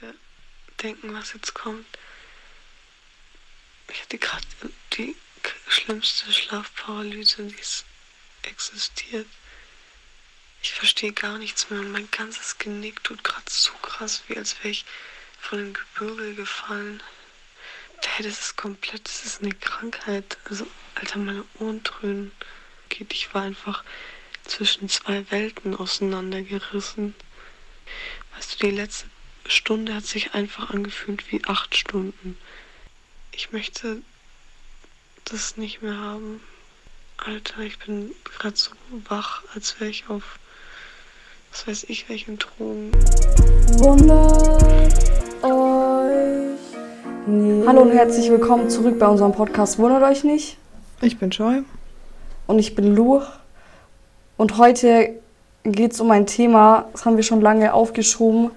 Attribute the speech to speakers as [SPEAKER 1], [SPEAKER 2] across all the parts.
[SPEAKER 1] dir denken, was jetzt kommt. Ich hatte gerade die schlimmste Schlafparalyse, die es existiert. Ich verstehe gar nichts mehr. Mein ganzes Genick tut gerade so krass, wie als wäre ich von dem Gebirge gefallen. Hey, das ist komplett, das ist eine Krankheit. Also, Alter, meine Ohren dröhnen. Geht, ich war einfach zwischen zwei Welten auseinandergerissen. Weißt du, die letzte Stunde hat sich einfach angefühlt wie acht Stunden. Ich möchte das nicht mehr haben. Alter, ich bin gerade so wach, als wäre ich auf, was weiß ich, welchen Drogen.
[SPEAKER 2] Wundert euch. nicht. Hallo und herzlich willkommen zurück bei unserem Podcast Wundert euch nicht.
[SPEAKER 1] Ich bin Joy.
[SPEAKER 2] Und ich bin Lu. Und heute geht es um ein Thema, das haben wir schon lange aufgeschoben.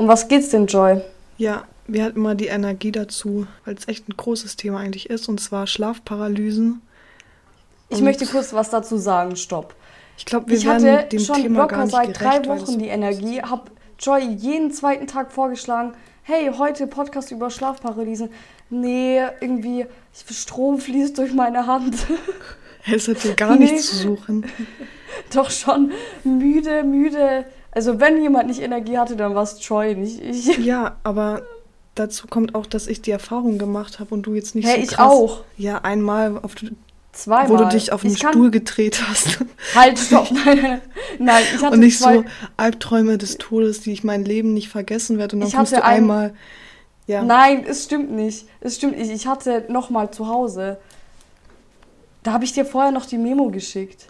[SPEAKER 2] Um was geht's denn, Joy?
[SPEAKER 1] Ja, wir hatten mal die Energie dazu, weil es echt ein großes Thema eigentlich ist, und zwar Schlafparalysen.
[SPEAKER 2] Ich und möchte kurz was dazu sagen, stopp.
[SPEAKER 1] Ich glaube, wir
[SPEAKER 2] ich hatte
[SPEAKER 1] dem
[SPEAKER 2] schon
[SPEAKER 1] Thema
[SPEAKER 2] locker
[SPEAKER 1] gar nicht
[SPEAKER 2] seit
[SPEAKER 1] gerecht,
[SPEAKER 2] drei Wochen die Energie, habe Joy jeden zweiten Tag vorgeschlagen, hey, heute Podcast über Schlafparalysen. Nee, irgendwie, Strom fließt durch meine Hand.
[SPEAKER 1] Es hat hier gar
[SPEAKER 2] Nee.
[SPEAKER 1] nichts zu suchen.
[SPEAKER 2] Doch schon müde, müde. Also wenn jemand nicht Energie hatte, dann war es Joy, nicht ich.
[SPEAKER 1] Ja, aber dazu kommt auch, dass ich die Erfahrung gemacht habe und du jetzt nicht
[SPEAKER 2] Hey,
[SPEAKER 1] so
[SPEAKER 2] ich
[SPEAKER 1] krass.
[SPEAKER 2] auch.
[SPEAKER 1] Ja, einmal, auf,
[SPEAKER 2] Zweimal.
[SPEAKER 1] wo du dich auf den
[SPEAKER 2] Ich
[SPEAKER 1] Stuhl gedreht hast.
[SPEAKER 2] Halt, stopp. Nein, nein, nein. Ich hatte
[SPEAKER 1] und nicht so Albträume des Todes, die ich mein Leben nicht vergessen werde. Und dann
[SPEAKER 2] Ich
[SPEAKER 1] kommst du
[SPEAKER 2] ein-
[SPEAKER 1] einmal. Ja.
[SPEAKER 2] Nein, es stimmt nicht. Es stimmt nicht. Ich hatte noch mal zu Hause. Da habe ich dir vorher noch die Memo geschickt.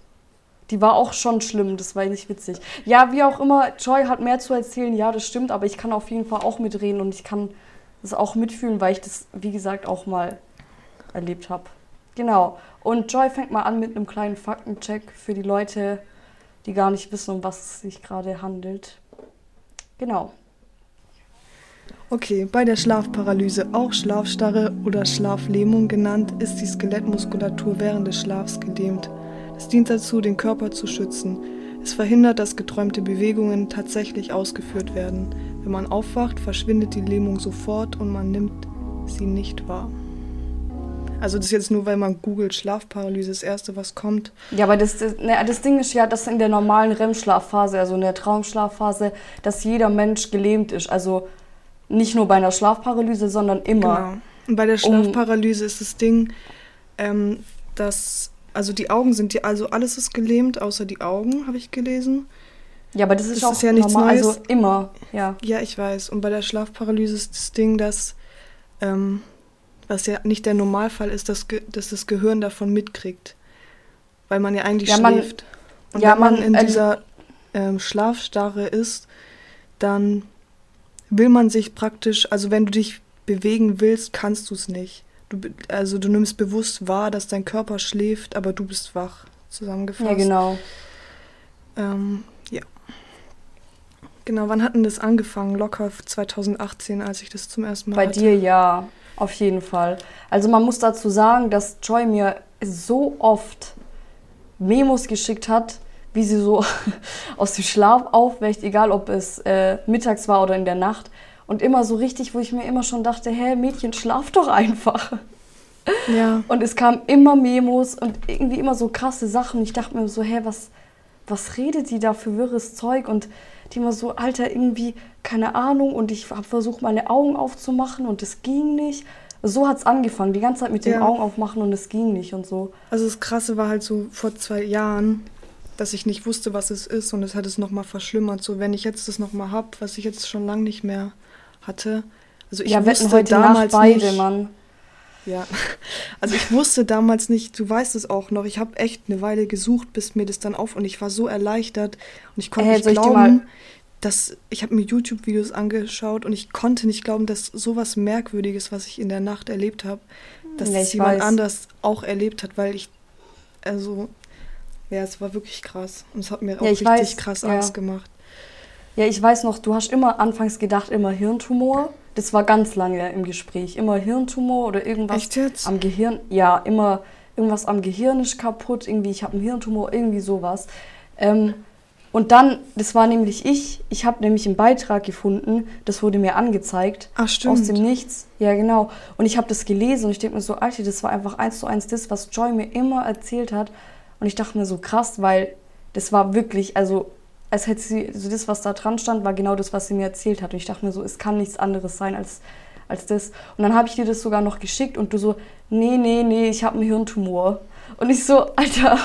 [SPEAKER 2] Die war auch schon schlimm, das war nicht witzig. Ja, wie auch immer, Joy hat mehr zu erzählen, ja, das stimmt, aber ich kann auf jeden Fall auch mitreden und ich kann das auch mitfühlen, weil ich das, wie gesagt, auch mal erlebt habe. Genau. Und Joy fängt mal an mit einem kleinen Faktencheck für die Leute, die gar nicht wissen, um was es sich gerade handelt. Genau.
[SPEAKER 1] Okay, bei der Schlafparalyse, auch Schlafstarre oder Schlaflähmung genannt, ist die Skelettmuskulatur während des Schlafs gelähmt. Es dient dazu, den Körper zu schützen. Es verhindert, dass geträumte Bewegungen tatsächlich ausgeführt werden. Wenn man aufwacht, verschwindet die Lähmung sofort und man nimmt sie nicht wahr. Also das ist jetzt nur, weil man googelt Schlafparalyse, das erste, was kommt.
[SPEAKER 2] Ja, aber das, das, ne, das Ding ist ja, dass in der normalen REM-Schlafphase, also in der Traumschlafphase, dass jeder Mensch gelähmt ist. Also nicht nur bei einer Schlafparalyse, sondern immer.
[SPEAKER 1] Genau. Und bei der
[SPEAKER 2] Um-
[SPEAKER 1] Schlafparalyse ist das Ding, ähm, dass, also die Augen sind, die, also alles ist gelähmt, außer die Augen, habe ich gelesen.
[SPEAKER 2] Ja, aber das ist
[SPEAKER 1] Das
[SPEAKER 2] auch
[SPEAKER 1] ist ja nichts
[SPEAKER 2] normal,
[SPEAKER 1] Neues.
[SPEAKER 2] also immer, ja.
[SPEAKER 1] Ja, ich weiß. Und bei der Schlafparalyse ist das Ding, dass, ähm, was ja nicht der Normalfall ist, dass, dass das Gehirn davon mitkriegt. Weil man ja eigentlich
[SPEAKER 2] Ja, man-
[SPEAKER 1] schläft. Und
[SPEAKER 2] ja,
[SPEAKER 1] wenn man,
[SPEAKER 2] man,
[SPEAKER 1] in
[SPEAKER 2] ähm,
[SPEAKER 1] dieser ähm, Schlafstarre ist, dann will man sich praktisch, also wenn du dich bewegen willst, kannst du es nicht. Du, also du nimmst bewusst wahr, dass dein Körper schläft, aber du bist wach. Zusammengefasst.
[SPEAKER 2] Ja, genau.
[SPEAKER 1] Ähm, ja. Genau, wann hat denn das angefangen? Locker 2018, als ich das zum ersten Mal
[SPEAKER 2] Bei
[SPEAKER 1] hatte.
[SPEAKER 2] dir ja, auf jeden Fall. Also man muss dazu sagen, dass Joy mir so oft Memos geschickt hat, wie sie so aus dem Schlaf aufwächt, egal ob es äh, mittags war oder in der Nacht. Und immer so richtig, wo ich mir immer schon dachte, hä, Mädchen, schlaf doch einfach.
[SPEAKER 1] Ja,
[SPEAKER 2] Und es kamen immer Memos und irgendwie immer so krasse Sachen. Ich dachte mir so, hä, was, was redet die da für wirres Zeug? Und die immer so, Alter, irgendwie, keine Ahnung. Und ich habe versucht, meine Augen aufzumachen und es ging nicht. So hat es angefangen, die ganze Zeit mit dem
[SPEAKER 1] Ja.
[SPEAKER 2] Augen aufmachen und es ging nicht und so.
[SPEAKER 1] also das Krasse war halt so vor zwei Jahren, dass ich nicht wusste, was es ist und es hat es nochmal verschlimmert. So, wenn ich jetzt das nochmal hab, was ich jetzt schon lange nicht mehr hatte. Also ich
[SPEAKER 2] ja,
[SPEAKER 1] wusste
[SPEAKER 2] heute Nacht
[SPEAKER 1] damals
[SPEAKER 2] beide,
[SPEAKER 1] nicht,
[SPEAKER 2] Mann.
[SPEAKER 1] Ja, also ich wusste damals nicht, du weißt es auch noch, ich habe echt eine Weile gesucht, bis mir das dann auf und ich war so erleichtert und ich konnte
[SPEAKER 2] Äh,
[SPEAKER 1] nicht
[SPEAKER 2] ich
[SPEAKER 1] glauben,
[SPEAKER 2] mal-
[SPEAKER 1] dass ich habe mir YouTube-Videos angeschaut und ich konnte nicht glauben, dass sowas Merkwürdiges, was ich in der Nacht erlebt habe, dass
[SPEAKER 2] Ja,
[SPEAKER 1] das
[SPEAKER 2] ich
[SPEAKER 1] jemand
[SPEAKER 2] weiß.
[SPEAKER 1] anders auch erlebt hat, weil ich, also, ja, es war wirklich krass und es hat mir auch
[SPEAKER 2] ich
[SPEAKER 1] richtig
[SPEAKER 2] weiß,
[SPEAKER 1] krass
[SPEAKER 2] ja.
[SPEAKER 1] Angst gemacht.
[SPEAKER 2] Ja, ich weiß noch, du hast immer anfangs gedacht, immer Hirntumor. Das war ganz lange im Gespräch. Immer Hirntumor oder irgendwas am Gehirn. Ja, immer irgendwas am Gehirn ist kaputt. Irgendwie, ich habe einen Hirntumor, irgendwie sowas. Ähm, Und dann, das war nämlich ich, ich habe nämlich einen Beitrag gefunden, das wurde mir angezeigt.
[SPEAKER 1] Ach, stimmt.
[SPEAKER 2] Aus dem Nichts. Ja, genau. Und ich habe das gelesen und ich denke mir so, Alter, das war einfach eins zu eins das, was Joy mir immer erzählt hat. Und ich dachte mir so, krass, weil das war wirklich, also als hätte sie, also das, was da dran stand, war genau das, was sie mir erzählt hat. Und ich dachte mir so, es kann nichts anderes sein als, als das. Und dann habe ich dir das sogar noch geschickt und du so, nee, nee, nee, ich habe einen Hirntumor. Und ich so, Alter.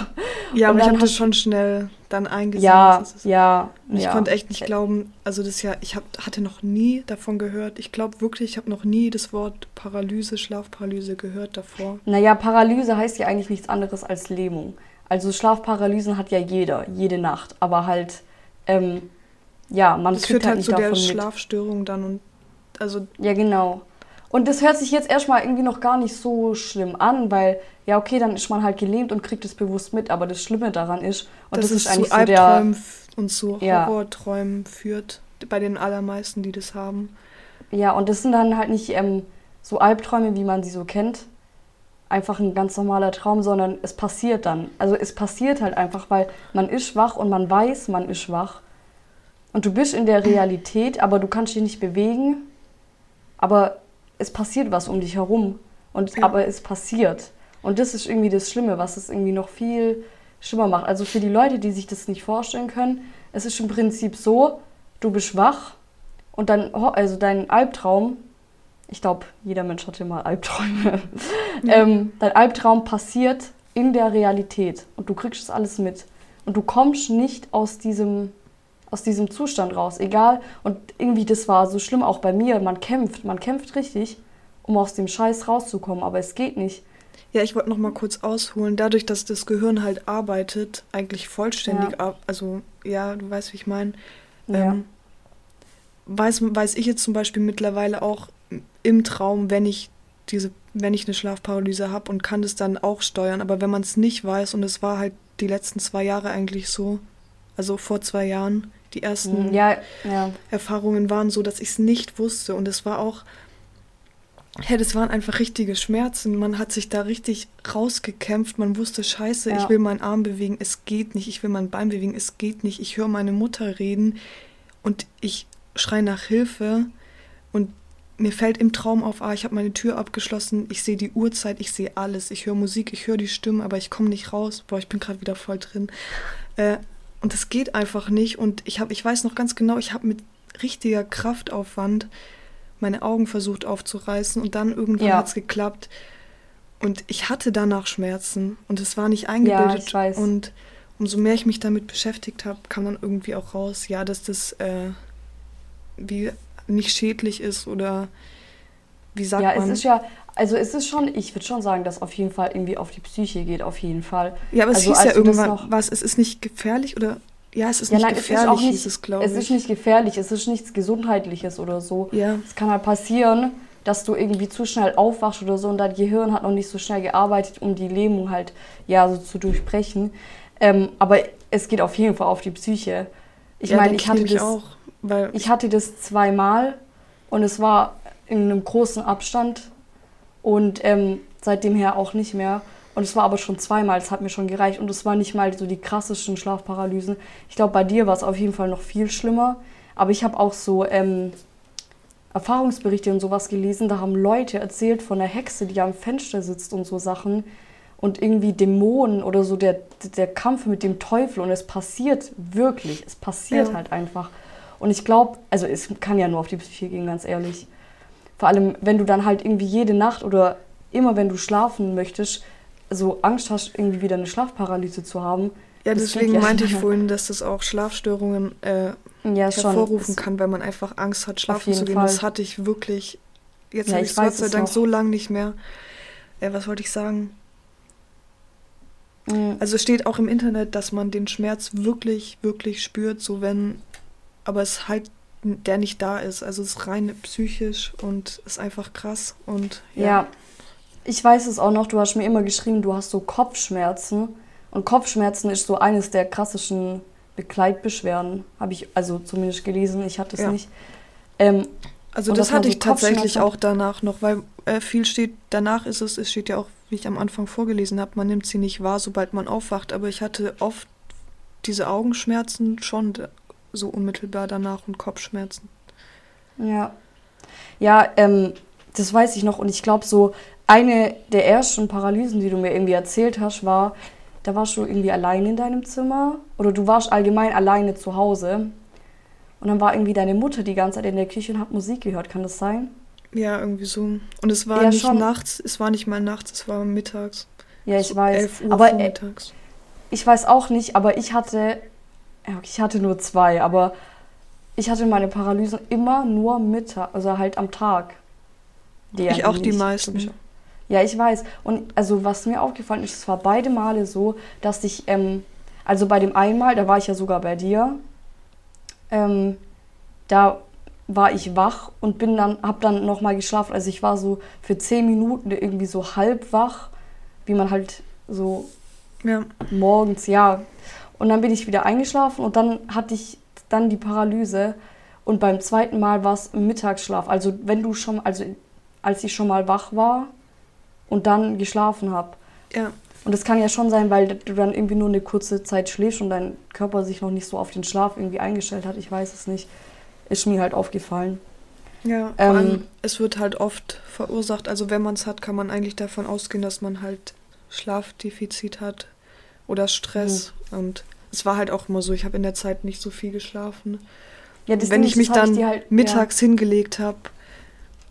[SPEAKER 1] Ja,
[SPEAKER 2] und
[SPEAKER 1] aber ich habe das schon schnell dann eingesehen.
[SPEAKER 2] Ja, ja.
[SPEAKER 1] Und ich
[SPEAKER 2] ja.
[SPEAKER 1] konnte echt nicht glauben, also das ja, ich hab, hatte noch nie davon gehört. Ich glaube wirklich, ich habe noch nie das Wort Paralyse, Schlafparalyse gehört davor.
[SPEAKER 2] Naja, Paralyse heißt ja eigentlich nichts anderes als Lähmung. Also Schlafparalysen hat ja jeder, jede Nacht. Aber halt, ähm, ja, man
[SPEAKER 1] Das führt
[SPEAKER 2] halt
[SPEAKER 1] halt
[SPEAKER 2] nicht
[SPEAKER 1] zu der
[SPEAKER 2] mit.
[SPEAKER 1] Schlafstörung dann und also
[SPEAKER 2] Ja, genau. Und das hört sich jetzt erstmal irgendwie noch gar nicht so schlimm an, weil, ja, okay, dann ist man halt gelähmt und kriegt es bewusst mit. Aber das Schlimme daran ist, und
[SPEAKER 1] dass
[SPEAKER 2] das,
[SPEAKER 1] es
[SPEAKER 2] ist eigentlich
[SPEAKER 1] zu
[SPEAKER 2] so der.
[SPEAKER 1] Und zu
[SPEAKER 2] Ja.
[SPEAKER 1] Horrorträumen führt. Bei den allermeisten, die das haben.
[SPEAKER 2] Ja, und das sind dann halt nicht ähm, so Albträume, wie man sie so kennt. Einfach ein ganz normaler Traum, sondern es passiert dann. Also es passiert halt einfach, weil man ist wach und man weiß, man ist wach. Und du bist in der Realität, aber du kannst dich nicht bewegen. Aber es passiert was um dich herum. Und,
[SPEAKER 1] Ja.
[SPEAKER 2] Aber es passiert. Und das ist irgendwie das Schlimme, was es irgendwie noch viel schlimmer macht. Also für die Leute, die sich das nicht vorstellen können, es ist im Prinzip so, du bist wach und dann, also dein Albtraum, ich glaube, jeder Mensch hatte mal Albträume, ähm, dein Albtraum passiert in der Realität und du kriegst das alles mit. Und du kommst nicht aus diesem, aus diesem Zustand raus, egal. Und irgendwie, das war so schlimm auch bei mir. Man kämpft, man kämpft richtig, um aus dem Scheiß rauszukommen, aber es geht nicht.
[SPEAKER 1] Ja, ich wollte noch mal kurz ausholen. Dadurch, dass das Gehirn halt arbeitet, eigentlich vollständig,
[SPEAKER 2] Ja.
[SPEAKER 1] also ja, du weißt, wie ich meine.
[SPEAKER 2] Ja.
[SPEAKER 1] Ähm, weiß, weiß ich jetzt zum Beispiel mittlerweile auch im Traum, wenn ich diese, wenn ich eine Schlafparalyse habe und kann das dann auch steuern. Aber wenn man es nicht weiß, und es war halt die letzten zwei Jahre eigentlich so, also vor zwei Jahren, die ersten
[SPEAKER 2] Ja, ja.
[SPEAKER 1] Erfahrungen waren so, dass ich es nicht wusste. Und es war auch, ja, das waren einfach richtige Schmerzen. Man hat sich da richtig rausgekämpft. Man wusste, scheiße,
[SPEAKER 2] Ja.
[SPEAKER 1] ich will meinen Arm bewegen, es geht nicht. Ich will mein Bein bewegen, es geht nicht. Ich höre meine Mutter reden und ich schreie nach Hilfe. Und mir fällt im Traum auf, ah, ich habe meine Tür abgeschlossen, ich sehe die Uhrzeit, ich sehe alles. Ich höre Musik, ich höre die Stimmen, aber ich komme nicht raus. Boah, ich bin gerade wieder voll drin. Äh, und es geht einfach nicht. Und ich, hab, ich weiß noch ganz genau, ich habe mit richtiger Kraftaufwand meine Augen versucht aufzureißen und dann irgendwann
[SPEAKER 2] Ja.
[SPEAKER 1] hat es geklappt. Und ich hatte danach Schmerzen und es war nicht eingebildet.
[SPEAKER 2] weiß.
[SPEAKER 1] Und umso mehr ich mich damit beschäftigt habe, kam dann irgendwie auch raus, ja, dass das äh, wie nicht schädlich ist oder wie sagt
[SPEAKER 2] ja,
[SPEAKER 1] man?
[SPEAKER 2] es ist ja, also es ist schon, ich würde schon sagen, dass auf jeden Fall irgendwie auf die Psyche geht, auf jeden Fall.
[SPEAKER 1] ja, aber es
[SPEAKER 2] also
[SPEAKER 1] hieß ja irgendwann,
[SPEAKER 2] noch-
[SPEAKER 1] was, es ist nicht gefährlich oder ja, es ist
[SPEAKER 2] Ja,
[SPEAKER 1] nicht
[SPEAKER 2] nein, es ist
[SPEAKER 1] gefährlich,
[SPEAKER 2] nicht,
[SPEAKER 1] hieß es, glaube
[SPEAKER 2] es
[SPEAKER 1] ich.
[SPEAKER 2] ist nicht gefährlich, es ist nichts Gesundheitliches oder so.
[SPEAKER 1] ja.
[SPEAKER 2] Es kann halt passieren, dass du irgendwie zu schnell aufwachst oder so und dein Gehirn hat noch nicht so schnell gearbeitet, um die Lähmung halt ja so zu durchbrechen. Ähm, aber es geht auf jeden Fall auf die Psyche. Ich
[SPEAKER 1] ja,
[SPEAKER 2] meine, ich hatte
[SPEAKER 1] nämlich
[SPEAKER 2] das,
[SPEAKER 1] auch, weil
[SPEAKER 2] ich hatte das zweimal und es war in einem großen Abstand und ähm, seitdem her auch nicht mehr. Und es war aber schon zweimal, es hat mir schon gereicht. Und es war nicht mal so die krassesten Schlafparalysen. Ich glaube, bei dir war es auf jeden Fall noch viel schlimmer. Aber ich habe auch so ähm, Erfahrungsberichte und sowas gelesen. Da haben Leute erzählt von einer Hexe, die am Fenster sitzt und so Sachen. Und irgendwie Dämonen oder so der, der Kampf mit dem Teufel. Und es passiert wirklich. Es passiert
[SPEAKER 1] Ja.
[SPEAKER 2] halt einfach. Und ich glaube, also es kann ja nur auf die Psyche gehen, ganz ehrlich. Vor allem, wenn du dann halt irgendwie jede Nacht oder immer, wenn du schlafen möchtest, so Angst hast, irgendwie wieder eine Schlafparalyse zu haben.
[SPEAKER 1] ja, deswegen
[SPEAKER 2] ja.
[SPEAKER 1] meinte ich vorhin, dass das auch Schlafstörungen äh,
[SPEAKER 2] Ja, schon.
[SPEAKER 1] hervorrufen
[SPEAKER 2] Es-
[SPEAKER 1] kann, weil man einfach Angst hat, schlafen zu gehen.
[SPEAKER 2] Fall.
[SPEAKER 1] Das hatte ich wirklich. Jetzt
[SPEAKER 2] Ja,
[SPEAKER 1] habe
[SPEAKER 2] ich
[SPEAKER 1] es Gott sei Dank
[SPEAKER 2] noch.
[SPEAKER 1] so lange nicht mehr. Äh, was wollte ich sagen?
[SPEAKER 2] Mm,
[SPEAKER 1] Also es steht auch im Internet, dass man den Schmerz wirklich, wirklich spürt, so wenn, aber es halt der nicht da ist. Also es ist rein psychisch und ist einfach krass und
[SPEAKER 2] ja. Ich weiß es auch noch, du hast mir immer geschrieben, du hast so Kopfschmerzen. Und Kopfschmerzen ist so eines der klassischen Begleitbeschwerden. Habe ich also zumindest gelesen, ich hatte es
[SPEAKER 1] Ja.
[SPEAKER 2] nicht. Ähm,
[SPEAKER 1] Also das hatte
[SPEAKER 2] so
[SPEAKER 1] ich tatsächlich auch danach noch, weil äh, viel steht, danach ist es, es steht ja auch, wie ich am Anfang vorgelesen habe, man nimmt sie nicht wahr, sobald man aufwacht, aber ich hatte oft diese Augenschmerzen schon so unmittelbar danach und Kopfschmerzen.
[SPEAKER 2] Ja. Ja, ähm, das weiß ich noch. Und ich glaube, so eine der ersten Paralysen, die du mir irgendwie erzählt hast, war, da warst du irgendwie allein in deinem Zimmer. Oder du warst allgemein alleine zu Hause. Und dann war irgendwie deine Mutter die ganze Zeit in der Küche und hat Musik gehört. Kann das sein?
[SPEAKER 1] Ja, irgendwie so. Und es war
[SPEAKER 2] Ja,
[SPEAKER 1] nicht
[SPEAKER 2] schon.
[SPEAKER 1] nachts, es war nicht mal nachts, es war mittags.
[SPEAKER 2] Ja, ich
[SPEAKER 1] so
[SPEAKER 2] weiß.
[SPEAKER 1] 11 Uhr
[SPEAKER 2] aber äh,
[SPEAKER 1] vormittags.
[SPEAKER 2] ich weiß auch nicht, aber ich hatte, ja, ich hatte nur zwei, aber ich hatte meine Paralysen immer nur Mittag, also halt am Tag. Die
[SPEAKER 1] Ich
[SPEAKER 2] ja
[SPEAKER 1] auch die meisten.
[SPEAKER 2] Ja, ich weiß. Und also was mir aufgefallen ist, es war beide Male so, dass ich, ähm, also bei dem einen Mal, da war ich ja sogar bei dir, ähm, da war ich wach und bin dann, hab dann nochmal geschlafen. Also ich war so für zehn Minuten irgendwie so halb wach, wie man halt so
[SPEAKER 1] Ja,
[SPEAKER 2] morgens, ja. Und dann bin ich wieder eingeschlafen und dann hatte ich dann die Paralyse. Und beim zweiten Mal war es im Mittagsschlaf. Also wenn du schon, also als ich schon mal wach war und dann geschlafen habe.
[SPEAKER 1] ja.
[SPEAKER 2] Und das kann ja schon sein, weil du dann irgendwie nur eine kurze Zeit schläfst und dein Körper sich noch nicht so auf den Schlaf irgendwie eingestellt hat. Ich weiß es nicht. Ist mir halt aufgefallen.
[SPEAKER 1] Ja,
[SPEAKER 2] Ähm,
[SPEAKER 1] es wird halt oft verursacht. Also wenn man es hat, kann man eigentlich davon ausgehen, dass man halt Schlafdefizit hat oder Stress.
[SPEAKER 2] Mhm.
[SPEAKER 1] Und es war halt auch immer so, ich habe in der Zeit nicht so viel geschlafen.
[SPEAKER 2] Ja, das
[SPEAKER 1] wenn
[SPEAKER 2] Ding
[SPEAKER 1] ich mich dann
[SPEAKER 2] dir halt-
[SPEAKER 1] mittags hingelegt habe,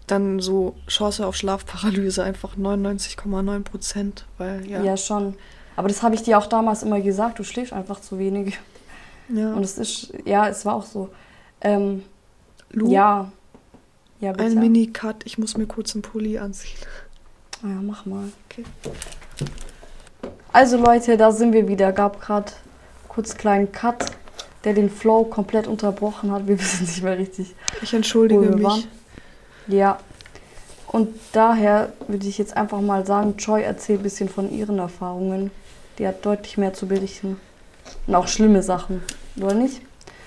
[SPEAKER 1] dann so Chance auf Schlafparalyse einfach 99,9 Prozent, weil
[SPEAKER 2] Ja.
[SPEAKER 1] ja.
[SPEAKER 2] ja, schon. Aber das habe ich dir auch damals immer gesagt. Du schläfst einfach zu wenig.
[SPEAKER 1] ja.
[SPEAKER 2] Und es ist, ja, es war auch so. Ähm,
[SPEAKER 1] Lu,
[SPEAKER 2] ja. Ja, bitte.
[SPEAKER 1] ein Mini-Cut, ich muss mir kurz einen Pulli anziehen.
[SPEAKER 2] Ah Ja, mach mal.
[SPEAKER 1] Okay.
[SPEAKER 2] Also Leute, da sind wir wieder. Gab gerade kurz einen kleinen Cut, der den Flow komplett unterbrochen hat. Wir wissen nicht mehr richtig.
[SPEAKER 1] Ich entschuldige
[SPEAKER 2] wir waren.
[SPEAKER 1] mich.
[SPEAKER 2] Ja. Und daher würde ich jetzt einfach mal sagen, Joy erzählt ein bisschen von ihren Erfahrungen. Die hat deutlich mehr zu berichten. Und auch schlimme Sachen, oder nicht?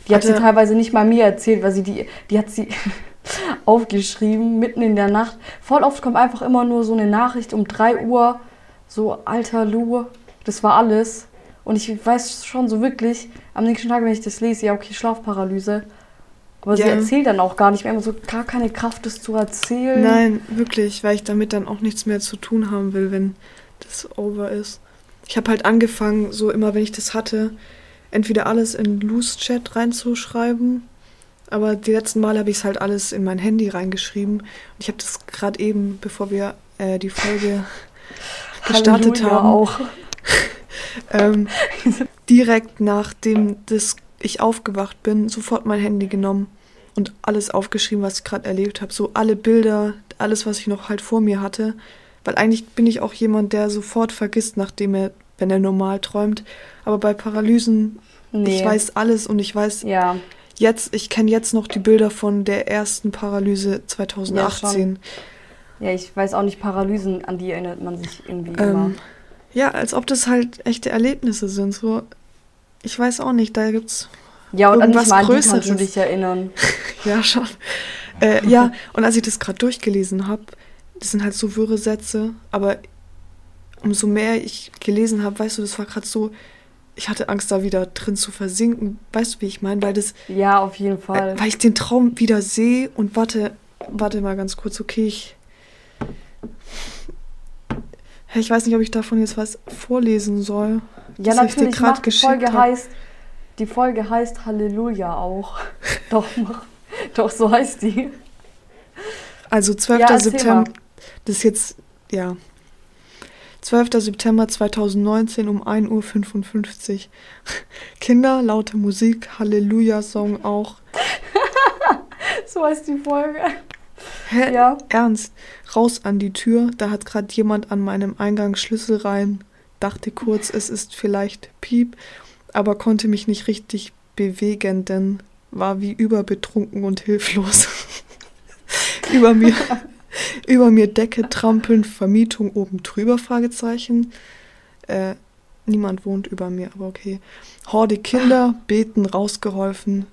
[SPEAKER 2] Die hat sie teilweise nicht mal mir erzählt, weil sie die, die hat sie aufgeschrieben, mitten in der Nacht. Voll oft kommt einfach immer nur so eine Nachricht um 3 Uhr, so alter Lu, das war alles. Und ich weiß schon so wirklich, am nächsten Tag, wenn ich das lese, ja okay, Schlafparalyse. Aber sie
[SPEAKER 1] Ja.
[SPEAKER 2] erzählt dann auch gar nicht mehr, immer so gar keine Kraft, das zu erzählen.
[SPEAKER 1] Nein, wirklich, weil ich damit dann auch nichts mehr zu tun haben will, wenn das over ist. Ich habe halt angefangen, so immer, wenn ich das hatte, entweder alles in Loose Chat reinzuschreiben, aber die letzten Mal habe ich es halt alles in mein Handy reingeschrieben. Und ich habe das gerade eben, bevor wir äh, die Folge gestartet
[SPEAKER 2] Halleluja
[SPEAKER 1] haben,
[SPEAKER 2] auch.
[SPEAKER 1] ähm, direkt nachdem das ich aufgewacht bin, sofort mein Handy genommen und alles aufgeschrieben, was ich gerade erlebt habe. So alle Bilder, alles, was ich noch halt vor mir hatte. Weil eigentlich bin ich auch jemand, der sofort vergisst, nachdem er, wenn er normal träumt. Aber bei Paralysen,
[SPEAKER 2] Nee.
[SPEAKER 1] ich weiß alles und ich weiß
[SPEAKER 2] Ja,
[SPEAKER 1] jetzt, ich kenne jetzt noch die Bilder von der ersten Paralyse 2018.
[SPEAKER 2] ja, ich weiß auch nicht, Paralysen, an die erinnert man sich irgendwie immer.
[SPEAKER 1] Ja, als ob das halt echte Erlebnisse sind. So, ich weiß auch nicht, da gibt's
[SPEAKER 2] Ja, und
[SPEAKER 1] irgendwas
[SPEAKER 2] an die kannst du
[SPEAKER 1] Größeres.
[SPEAKER 2] dich erinnern.
[SPEAKER 1] Ja, schon. Äh, ja, und als ich das gerade durchgelesen habe, das sind halt so wirre Sätze, aber umso mehr ich gelesen habe, weißt du, das war gerade so, ich hatte Angst, da wieder drin zu versinken. Weißt du, wie ich meine? Weil das,
[SPEAKER 2] Ja, auf jeden Fall.
[SPEAKER 1] äh, weil ich den Traum wieder sehe und warte, warte mal ganz kurz, okay, ich. Ich weiß nicht, ob ich davon jetzt was vorlesen soll.
[SPEAKER 2] ja,
[SPEAKER 1] ich
[SPEAKER 2] natürlich,
[SPEAKER 1] grad
[SPEAKER 2] mach, die Folge
[SPEAKER 1] hab.
[SPEAKER 2] heißt, die Folge heißt Halleluja auch. doch, mach, doch, so heißt die.
[SPEAKER 1] Also 12.
[SPEAKER 2] Ja,
[SPEAKER 1] September.
[SPEAKER 2] mal.
[SPEAKER 1] Das ist jetzt, ja. 12. September 2019 um 1.55 Uhr. Kinder, laute Musik, Halleluja-Song auch.
[SPEAKER 2] So heißt die Folge.
[SPEAKER 1] Hä?
[SPEAKER 2] Ja.
[SPEAKER 1] Ernst? Raus an die Tür. Da hat gerade jemand an meinem Eingang Schlüssel rein. Dachte kurz, es ist vielleicht Piep, aber konnte mich nicht richtig bewegen, denn war wie überbetrunken und hilflos. über mir, über mir Decke trampeln, Vermietung oben drüber, Fragezeichen. Äh, niemand wohnt über mir, aber okay. Horde Kinder, beten, rausgeholfen.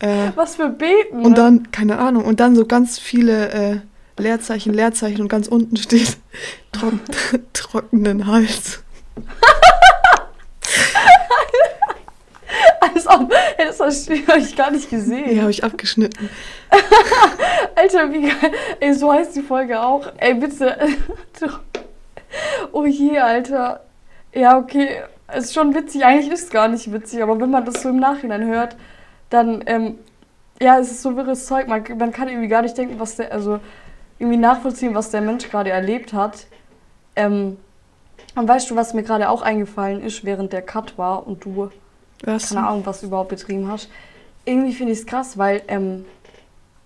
[SPEAKER 1] Äh,
[SPEAKER 2] Was für Beten.
[SPEAKER 1] und dann, keine Ahnung, und dann so ganz viele äh, Leerzeichen, Leerzeichen und ganz unten steht trock, trockenen Hals.
[SPEAKER 2] Als ob, das habe ich gar nicht gesehen.
[SPEAKER 1] Ja, habe ich abgeschnitten.
[SPEAKER 2] Alter, wie geil. Ey, so heißt die Folge auch. Ey, bitte. Oh je, Alter. Ja, okay. Ist schon witzig. Eigentlich ist es gar nicht witzig, aber wenn man das so im Nachhinein hört, dann, ähm, ja, es ist so wirres Zeug. Man, man kann irgendwie gar nicht denken, was der, also irgendwie nachvollziehen, was der Mensch gerade erlebt hat. Ähm, und weißt du, was mir gerade auch eingefallen ist, während der Cut war und du
[SPEAKER 1] Was?
[SPEAKER 2] keine Ahnung, was du überhaupt betrieben hast. Irgendwie finde ich es krass, weil ähm,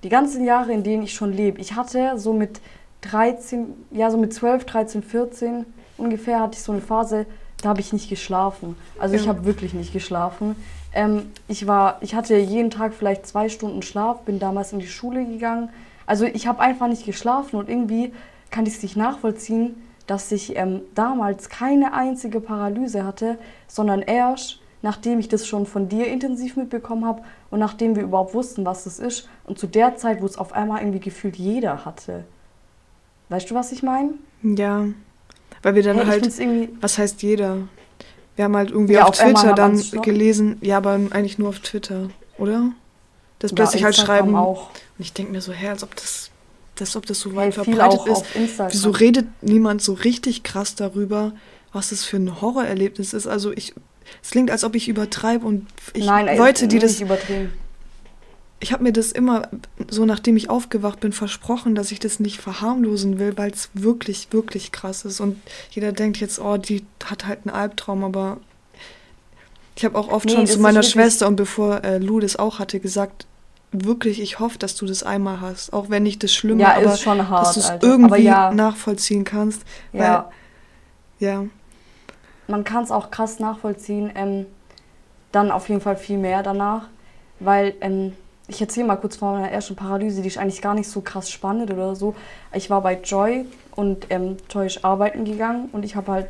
[SPEAKER 2] die ganzen Jahre, in denen ich schon lebe, ich hatte so mit 13, ja, so mit 12, 13, 14 ungefähr hatte ich so eine Phase, da habe ich nicht geschlafen. Also ich
[SPEAKER 1] Ja.
[SPEAKER 2] habe wirklich nicht geschlafen. Ähm, ich war, ich hatte jeden Tag vielleicht zwei Stunden Schlaf, bin damals in die Schule gegangen. Also ich habe einfach nicht geschlafen und irgendwie kann ich es nicht nachvollziehen, dass ich ähm, damals keine einzige Paralyse hatte, sondern erst nachdem ich das schon von dir intensiv mitbekommen habe und nachdem wir überhaupt wussten, was das ist und zu der Zeit, wo es auf einmal irgendwie gefühlt jeder hatte. Weißt du, was ich meine?
[SPEAKER 1] Ja. Weil wir dann
[SPEAKER 2] Hey,
[SPEAKER 1] halt, was heißt jeder? Wir haben halt irgendwie
[SPEAKER 2] Ja,
[SPEAKER 1] auf
[SPEAKER 2] auf
[SPEAKER 1] Twitter dann gelesen, ja, aber eigentlich nur auf Twitter, oder? Das plötzlich halt schreiben.
[SPEAKER 2] auch.
[SPEAKER 1] Und ich denke mir so, hä, als ob das, als ob das so
[SPEAKER 2] Hey,
[SPEAKER 1] weit
[SPEAKER 2] viel
[SPEAKER 1] verbreitet ist. Wieso redet niemand so richtig krass darüber, was das für ein Horrorerlebnis ist? Also ich, es klingt, als ob ich übertreibe und ich,
[SPEAKER 2] Nein,
[SPEAKER 1] Leute, die
[SPEAKER 2] nicht
[SPEAKER 1] das. Ich habe mir das immer so, nachdem ich aufgewacht bin, versprochen, dass ich das nicht verharmlosen will, weil es wirklich, wirklich krass ist. Und jeder denkt jetzt, oh, die hat halt einen Albtraum, aber ich habe auch oft
[SPEAKER 2] Nee,
[SPEAKER 1] schon zu meiner Schwester und bevor äh, Lou das auch hatte, gesagt, wirklich, ich hoffe, dass du das einmal hast. Auch wenn nicht das Schlimme,
[SPEAKER 2] Ja,
[SPEAKER 1] aber
[SPEAKER 2] hart,
[SPEAKER 1] dass du es irgendwie
[SPEAKER 2] ja.
[SPEAKER 1] nachvollziehen kannst.
[SPEAKER 2] Ja,
[SPEAKER 1] Weil, ja.
[SPEAKER 2] man kann es auch krass nachvollziehen. Ähm, dann auf jeden Fall viel mehr danach. Weil, ähm, ich erzähle mal kurz von meiner ersten Paralyse, die ist eigentlich gar nicht so krass spannend oder so. Ich war bei Joy und ähm, Joy ist arbeiten gegangen und ich habe halt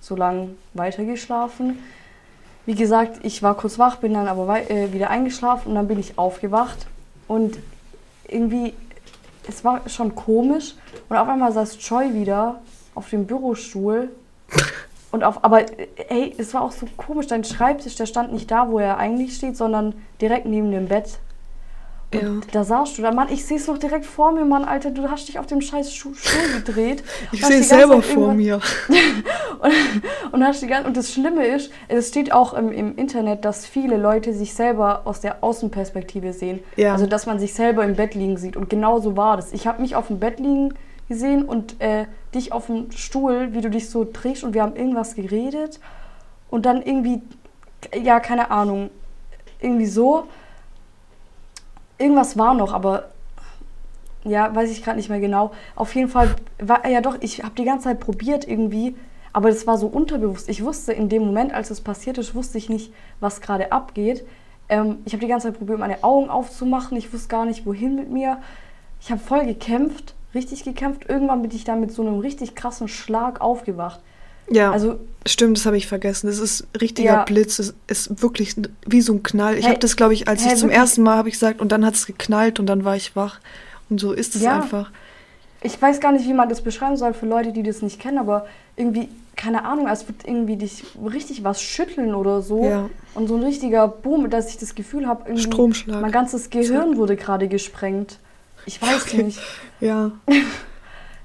[SPEAKER 2] so lange weitergeschlafen. Wie gesagt, ich war kurz wach, bin dann aber äh, wieder eingeschlafen und dann bin ich aufgewacht. Und irgendwie, es war schon komisch. Und auf einmal saß Joy wieder auf dem Bürostuhl. Und auf, aber äh, ey, es war auch so komisch. Dein Schreibtisch, der stand nicht da, wo er eigentlich steht, sondern direkt neben dem Bett. Und
[SPEAKER 1] Ja.
[SPEAKER 2] da saßt du da, Mann, ich sehe es noch direkt vor mir, Mann, Alter, du hast dich auf dem scheiß Schuh, Stuhl gedreht.
[SPEAKER 1] Ich sehe es selber vor mir.
[SPEAKER 2] und, und, hast die ganze, und das Schlimme ist, es steht auch im, im Internet, dass viele Leute sich selber aus der Außenperspektive sehen.
[SPEAKER 1] Ja.
[SPEAKER 2] Also, dass man sich selber im Bett liegen sieht. Und genau so war das. Ich habe mich auf dem Bett liegen gesehen und äh, dich auf dem Stuhl, wie du dich so drehst und wir haben irgendwas geredet. Und dann irgendwie, ja, keine Ahnung, irgendwie so. Irgendwas war noch, aber ja, weiß ich gerade nicht mehr genau. Auf jeden Fall war ja doch, ich habe die ganze Zeit probiert irgendwie, aber das war so unterbewusst. Ich wusste in dem Moment, als es passiert ist, wusste ich nicht, was gerade abgeht. Ähm, ich habe die ganze Zeit probiert, meine Augen aufzumachen. Ich wusste gar nicht, wohin mit mir. Ich habe voll gekämpft, richtig gekämpft. Irgendwann bin ich dann mit so einem richtig krassen Schlag aufgewacht.
[SPEAKER 1] Ja,
[SPEAKER 2] Also
[SPEAKER 1] stimmt, das habe ich vergessen. Das ist richtiger
[SPEAKER 2] Ja.
[SPEAKER 1] Blitz. Es ist wirklich wie so ein Knall. Ich
[SPEAKER 2] Hey,
[SPEAKER 1] habe das, glaube ich, als
[SPEAKER 2] hey,
[SPEAKER 1] ich zum
[SPEAKER 2] wirklich?
[SPEAKER 1] ersten Mal habe ich gesagt und dann hat es geknallt und dann war ich wach. Und so ist es
[SPEAKER 2] Ja.
[SPEAKER 1] einfach.
[SPEAKER 2] ich weiß gar nicht, wie man das beschreiben soll für Leute, die das nicht kennen, aber irgendwie, keine Ahnung, als würde irgendwie dich richtig was schütteln oder so.
[SPEAKER 1] Ja.
[SPEAKER 2] Und so ein richtiger Boom, dass ich das Gefühl habe,
[SPEAKER 1] Stromschlag.
[SPEAKER 2] mein ganzes Gehirn wurde gerade gesprengt. Ich weiß
[SPEAKER 1] Okay.
[SPEAKER 2] nicht.
[SPEAKER 1] Ja.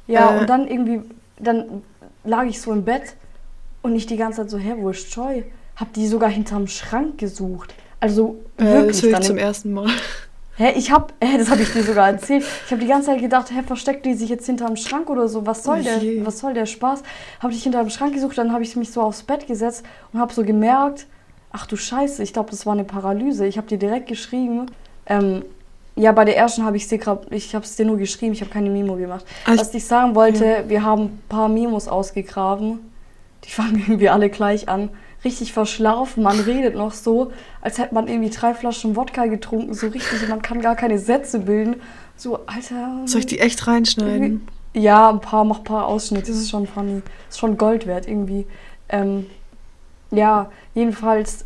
[SPEAKER 2] Ja,
[SPEAKER 1] Äh.
[SPEAKER 2] und dann irgendwie, dann lag ich so im Bett und ich die ganze Zeit so, hä, wo ist Joy? Hab die sogar hinterm Schrank gesucht. Also
[SPEAKER 1] Äh,
[SPEAKER 2] wirklich.
[SPEAKER 1] das ich zum ersten Mal.
[SPEAKER 2] Hä, ich hab, hä, das habe ich dir sogar erzählt. Ich habe die ganze Zeit gedacht, hä, versteckt die sich jetzt hinterm Schrank oder so? Was soll
[SPEAKER 1] Oh
[SPEAKER 2] der, was soll der Spaß? Habe ich hinterm Schrank gesucht, dann habe ich mich so aufs Bett gesetzt und habe so gemerkt, ach du Scheiße, ich glaube, das war eine Paralyse. Ich habe dir direkt geschrieben. Ähm, ja, bei der ersten habe ich dir grad, ich habe es dir nur geschrieben, ich habe keine Memo gemacht.
[SPEAKER 1] Ich-
[SPEAKER 2] Was ich sagen wollte, wir haben ein paar Memos ausgegraben. Die fangen irgendwie alle gleich an. Richtig verschlafen, man redet noch so, als hätte man irgendwie drei Flaschen Wodka getrunken, so richtig, man kann gar keine Sätze bilden. So, Alter.
[SPEAKER 1] Soll ich die echt reinschneiden?
[SPEAKER 2] Ja, ein paar, mach ein paar Ausschnitte, das ist schon funny. Das ist schon Gold wert irgendwie. Ähm, ja, jedenfalls,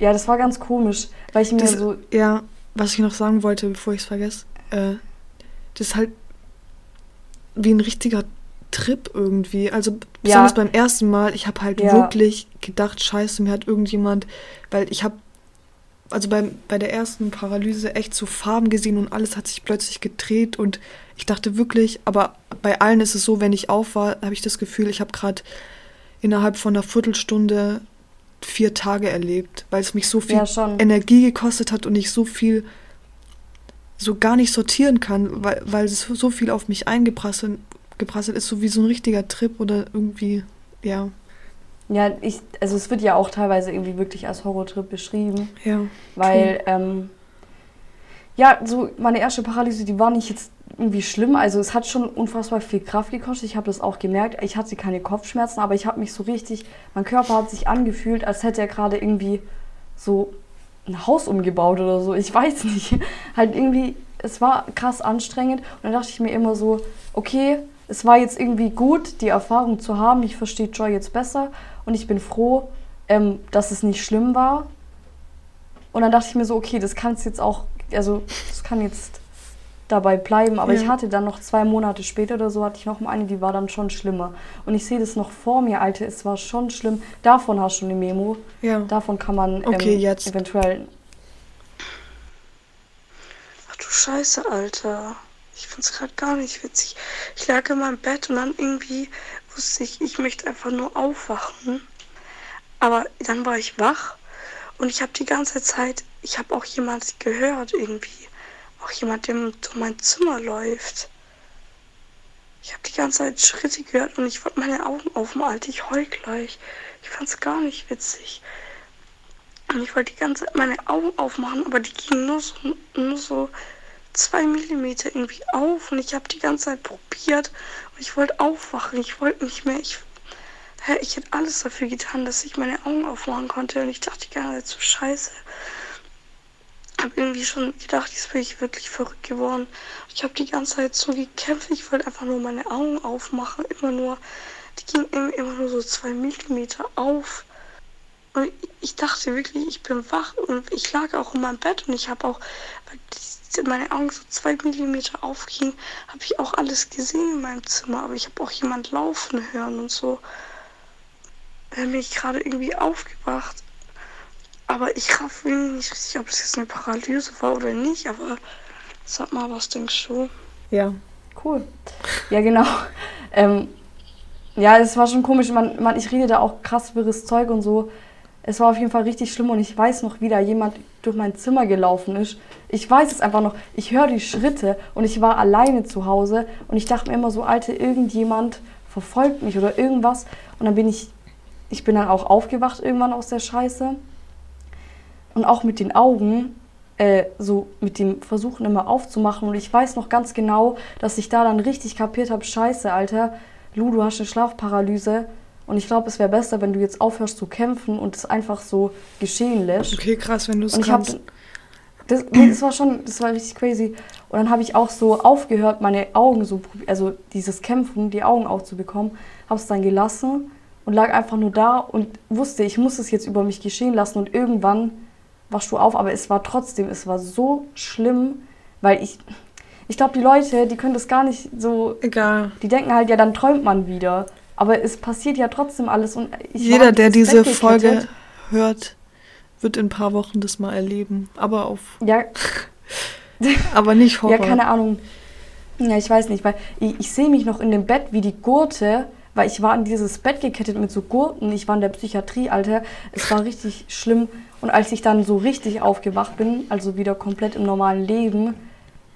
[SPEAKER 2] ja, das war ganz komisch, weil ich mir
[SPEAKER 1] Das,
[SPEAKER 2] so,
[SPEAKER 1] ja, was ich noch sagen wollte, bevor ich es vergesse, äh, das ist halt wie ein richtiger Trip irgendwie. Also besonders ja. beim ersten Mal, ich habe halt ja. wirklich gedacht, scheiße, mir hat irgendjemand, weil ich habe also beim, bei der ersten Paralyse echt so Farben gesehen und alles hat sich plötzlich gedreht und ich dachte wirklich, aber bei allen ist es so, wenn ich auf war, habe ich das Gefühl, ich habe gerade innerhalb von einer Viertelstunde vier Tage erlebt, weil es mich so viel ja, Energie gekostet hat und ich so viel so gar nicht sortieren kann, weil, weil es so viel auf mich eingeprasselt geprasselt ist, so wie so ein richtiger Trip oder irgendwie, ja.
[SPEAKER 2] Ja, ich, also es wird ja auch teilweise irgendwie wirklich als Horrortrip beschrieben. Ja. Weil, ähm, ja, so meine erste Paralyse, die war nicht jetzt irgendwie schlimm. Also es hat schon unfassbar viel Kraft gekostet. Ich habe das auch gemerkt. Ich hatte keine Kopfschmerzen, aber ich habe mich so richtig, mein Körper hat sich angefühlt, als hätte er gerade irgendwie so ein Haus umgebaut oder so. Ich weiß nicht. halt irgendwie, es war krass anstrengend. Und dann dachte ich mir immer so, okay, es war jetzt irgendwie gut, die Erfahrung zu haben. Ich verstehe Joy jetzt besser und ich bin froh, ähm, dass es nicht schlimm war. Und dann dachte ich mir so, okay, das kann es jetzt auch, also das kann jetzt dabei bleiben. Aber ja. ich hatte dann noch zwei Monate später oder so, hatte ich noch mal eine, die war dann schon schlimmer. Und ich sehe das noch vor mir, Alter, es war schon schlimm. Davon hast du eine Memo. Ja. Davon kann man okay, ähm, jetzt. eventuell.
[SPEAKER 3] Ach du Scheiße, Alter. Ich find's gerade gar nicht witzig. Ich lag in meinem Bett und dann irgendwie wusste ich, ich möchte einfach nur aufwachen. Aber dann war ich wach und ich habe die ganze Zeit, ich habe auch jemand gehört irgendwie. Auch jemand, der durch mein Zimmer läuft. Ich habe die ganze Zeit Schritte gehört und ich wollte meine Augen aufmachen. Alter, ich heul gleich. Ich fand's gar nicht witzig. Und ich wollte die ganze Zeit meine Augen aufmachen, aber die gingen nur so, nur so zwei Millimeter irgendwie auf und ich habe die ganze Zeit probiert und ich wollte aufwachen. Ich wollte nicht mehr. Ich, ich hätte alles dafür getan, dass ich meine Augen aufmachen konnte und ich dachte die ganze Zeit so scheiße. Habe irgendwie schon gedacht, jetzt bin ich wirklich verrückt geworden. Ich habe die ganze Zeit so gekämpft. Ich wollte einfach nur meine Augen aufmachen. Immer nur, die gingen immer nur so zwei Millimeter auf. Und ich dachte wirklich, ich bin wach und ich lag auch in meinem Bett und ich habe auch, weil meine Augen so zwei Millimeter aufgingen, habe ich auch alles gesehen in meinem Zimmer. Aber ich habe auch jemand laufen hören und so. Da bin ich gerade irgendwie aufgewacht. Aber ich raff nicht richtig, ob es jetzt eine Paralyse war oder nicht. Aber sag mal, was denkst du?
[SPEAKER 2] Ja. Cool. Ja, genau. ähm, ja, es war schon komisch. Man, man, ich rede da auch krass wirres Zeug und so. Es war auf jeden Fall richtig schlimm und ich weiß noch, wie da jemand durch mein Zimmer gelaufen ist. Ich weiß es einfach noch. Ich höre die Schritte und ich war alleine zu Hause und ich dachte mir immer so, Alter, irgendjemand verfolgt mich oder irgendwas. Und dann bin ich, ich bin dann auch aufgewacht irgendwann aus der Scheiße. Und auch mit den Augen, äh, so mit dem Versuchen immer aufzumachen. Und ich weiß noch ganz genau, dass ich da dann richtig kapiert habe, Scheiße, Alter, Lu, du hast eine Schlafparalyse und ich glaube, es wäre besser, wenn du jetzt aufhörst zu kämpfen und es einfach so geschehen lässt.
[SPEAKER 1] Okay, krass, wenn du es kannst. Hab,
[SPEAKER 2] das, das war schon, das war richtig crazy. Und dann habe ich auch so aufgehört, meine Augen so, also dieses Kämpfen, die Augen aufzubekommen, habe es dann gelassen und lag einfach nur da und wusste, ich muss es jetzt über mich geschehen lassen und irgendwann wachst du auf, aber es war trotzdem, es war so schlimm, weil ich, ich glaube, die Leute, die können das gar nicht so.
[SPEAKER 1] Egal.
[SPEAKER 2] Die denken halt, ja, dann träumt man wieder. Aber es passiert ja trotzdem alles. Und
[SPEAKER 1] Jeder, der diese Folge hört, wird in ein paar Wochen das mal erleben. Aber auf.
[SPEAKER 2] Ja.
[SPEAKER 1] aber nicht Horror.
[SPEAKER 2] Ja, keine Ahnung. Ja, ich weiß nicht, weil ich, ich sehe mich noch in dem Bett wie die Gurte, weil ich war in dieses Bett gekettet mit so Gurten. Ich war in der Psychiatrie, Alter. Es war richtig schlimm. Und als ich dann so richtig aufgewacht bin, also wieder komplett im normalen Leben,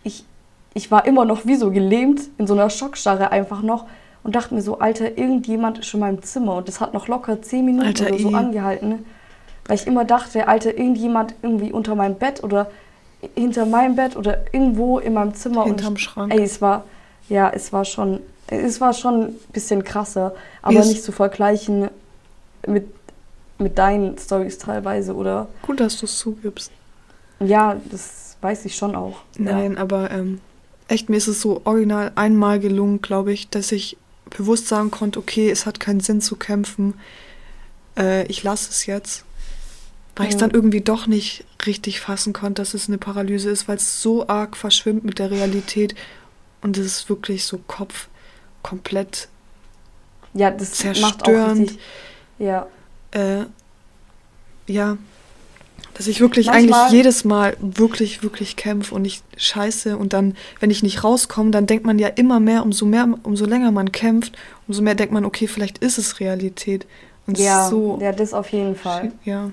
[SPEAKER 2] ich, ich war immer noch wie so gelähmt, in so einer Schockstarre einfach noch und dachte mir so, Alter, irgendjemand ist schon in meinem Zimmer. Und das hat noch locker zehn Minuten Alter, oder so I. angehalten. Weil ich immer dachte, Alter, irgendjemand irgendwie unter meinem Bett oder hinter meinem Bett oder irgendwo in meinem Zimmer.
[SPEAKER 1] Hinterm
[SPEAKER 2] und,
[SPEAKER 1] Schrank.
[SPEAKER 2] Ey, es war, ja, es war schon, es war schon ein bisschen krasser, aber Wie nicht zu vergleichen mit, mit deinen Stories teilweise, oder?
[SPEAKER 1] Gut, dass du es zugibst.
[SPEAKER 2] Ja, das weiß ich schon auch.
[SPEAKER 1] Nein,
[SPEAKER 2] ja.
[SPEAKER 1] aber ähm, echt, mir ist es so original einmal gelungen, glaube ich, dass ich bewusst sagen konnte, okay, es hat keinen Sinn zu kämpfen, äh, ich lasse es jetzt. Weil mhm. ich es dann irgendwie doch nicht richtig fassen konnte, dass es eine Paralyse ist, weil es so arg verschwimmt mit der Realität und es ist wirklich so Kopf komplett
[SPEAKER 2] Ja, das
[SPEAKER 1] zerstörend.
[SPEAKER 2] richtig. Ja.
[SPEAKER 1] Äh, ja, dass ich wirklich
[SPEAKER 2] Manchmal-
[SPEAKER 1] eigentlich jedes Mal wirklich, wirklich kämpfe und ich scheiße und dann, wenn ich nicht rauskomme, dann denkt man ja immer mehr, umso mehr, umso länger man kämpft, umso mehr denkt man, okay, vielleicht ist es Realität. Und
[SPEAKER 2] Ja,
[SPEAKER 1] so,
[SPEAKER 2] ja, das auf jeden Fall.
[SPEAKER 1] ja,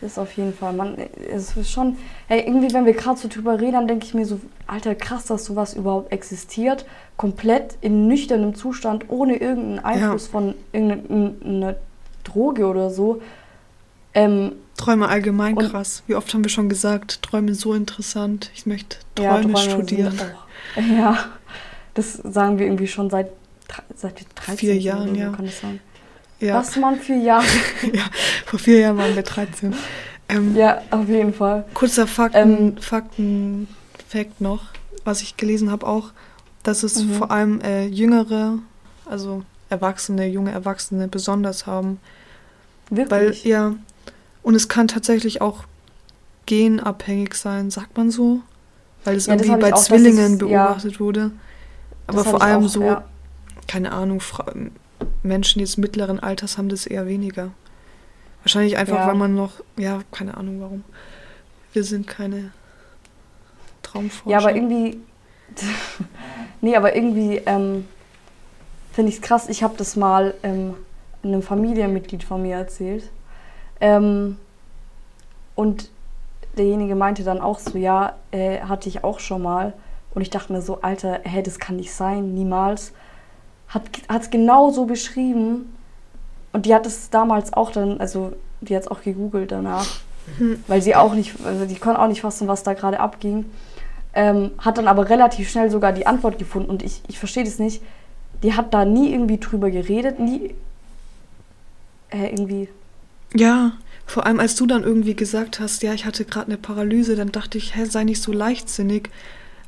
[SPEAKER 2] Das auf jeden Fall. Man, es ist schon, hey, irgendwie, wenn wir gerade so drüber reden, dann denke ich mir so, Alter, krass, dass sowas überhaupt existiert. Komplett in nüchternem Zustand, ohne irgendeinen Einfluss von irgendeiner Droge oder so. Ähm,
[SPEAKER 1] Träume allgemein krass. Wie oft haben wir schon gesagt, Träume so interessant. Ich möchte
[SPEAKER 2] ja,
[SPEAKER 1] Träume
[SPEAKER 2] Träume
[SPEAKER 1] studieren.
[SPEAKER 2] Ja, das sagen wir irgendwie schon seit, seit wir 13
[SPEAKER 1] Vier Jahren, ja.
[SPEAKER 2] kann das sein.
[SPEAKER 1] Ja,
[SPEAKER 2] Was, Mann, vier Jahre?
[SPEAKER 1] ja, vor vier Jahren waren wir 13. Ähm,
[SPEAKER 2] ja, auf jeden Fall.
[SPEAKER 1] Kurzer Fakten,
[SPEAKER 2] Ähm,
[SPEAKER 1] Fakten, Fact noch, was ich gelesen habe auch, dass es
[SPEAKER 2] Mhm.
[SPEAKER 1] vor allem äh, jüngere, also Erwachsene, junge Erwachsene besonders haben. Weil,
[SPEAKER 2] Wirklich.
[SPEAKER 1] ja, und es kann tatsächlich auch genabhängig sein, sagt man so? Weil es
[SPEAKER 2] Ja,
[SPEAKER 1] irgendwie bei
[SPEAKER 2] auch,
[SPEAKER 1] Zwillingen
[SPEAKER 2] es- ja.
[SPEAKER 1] beobachtet wurde. Aber vor allem
[SPEAKER 2] auch,
[SPEAKER 1] so,
[SPEAKER 2] ja.
[SPEAKER 1] keine Ahnung, Fra Menschen jetzt mittleren Alters haben das eher weniger. Wahrscheinlich einfach,
[SPEAKER 2] Ja.
[SPEAKER 1] weil man noch, ja, keine Ahnung warum. Wir sind keine Traumforscher.
[SPEAKER 2] Ja, aber irgendwie. nee, aber irgendwie ähm, finde ich es krass. Ich habe das mal ähm, einem Familienmitglied von mir erzählt. Ähm, und derjenige meinte dann auch so: Ja, äh, hatte ich auch schon mal. Und ich dachte mir so: Alter, hä, das kann nicht sein, niemals. Hat es genau so beschrieben. Und die hat es damals auch dann, also die hat es auch gegoogelt danach,
[SPEAKER 1] Hm.
[SPEAKER 2] weil sie auch nicht, also die konnte auch nicht fassen, was da gerade abging. Ähm, hat dann aber relativ schnell sogar die Antwort gefunden und ich, ich verstehe das nicht. Die hat da nie irgendwie drüber geredet, nie äh, irgendwie.
[SPEAKER 1] Ja, vor allem als du dann irgendwie gesagt hast, ja, ich hatte gerade eine Paralyse, dann dachte ich, hä, sei nicht so leichtsinnig.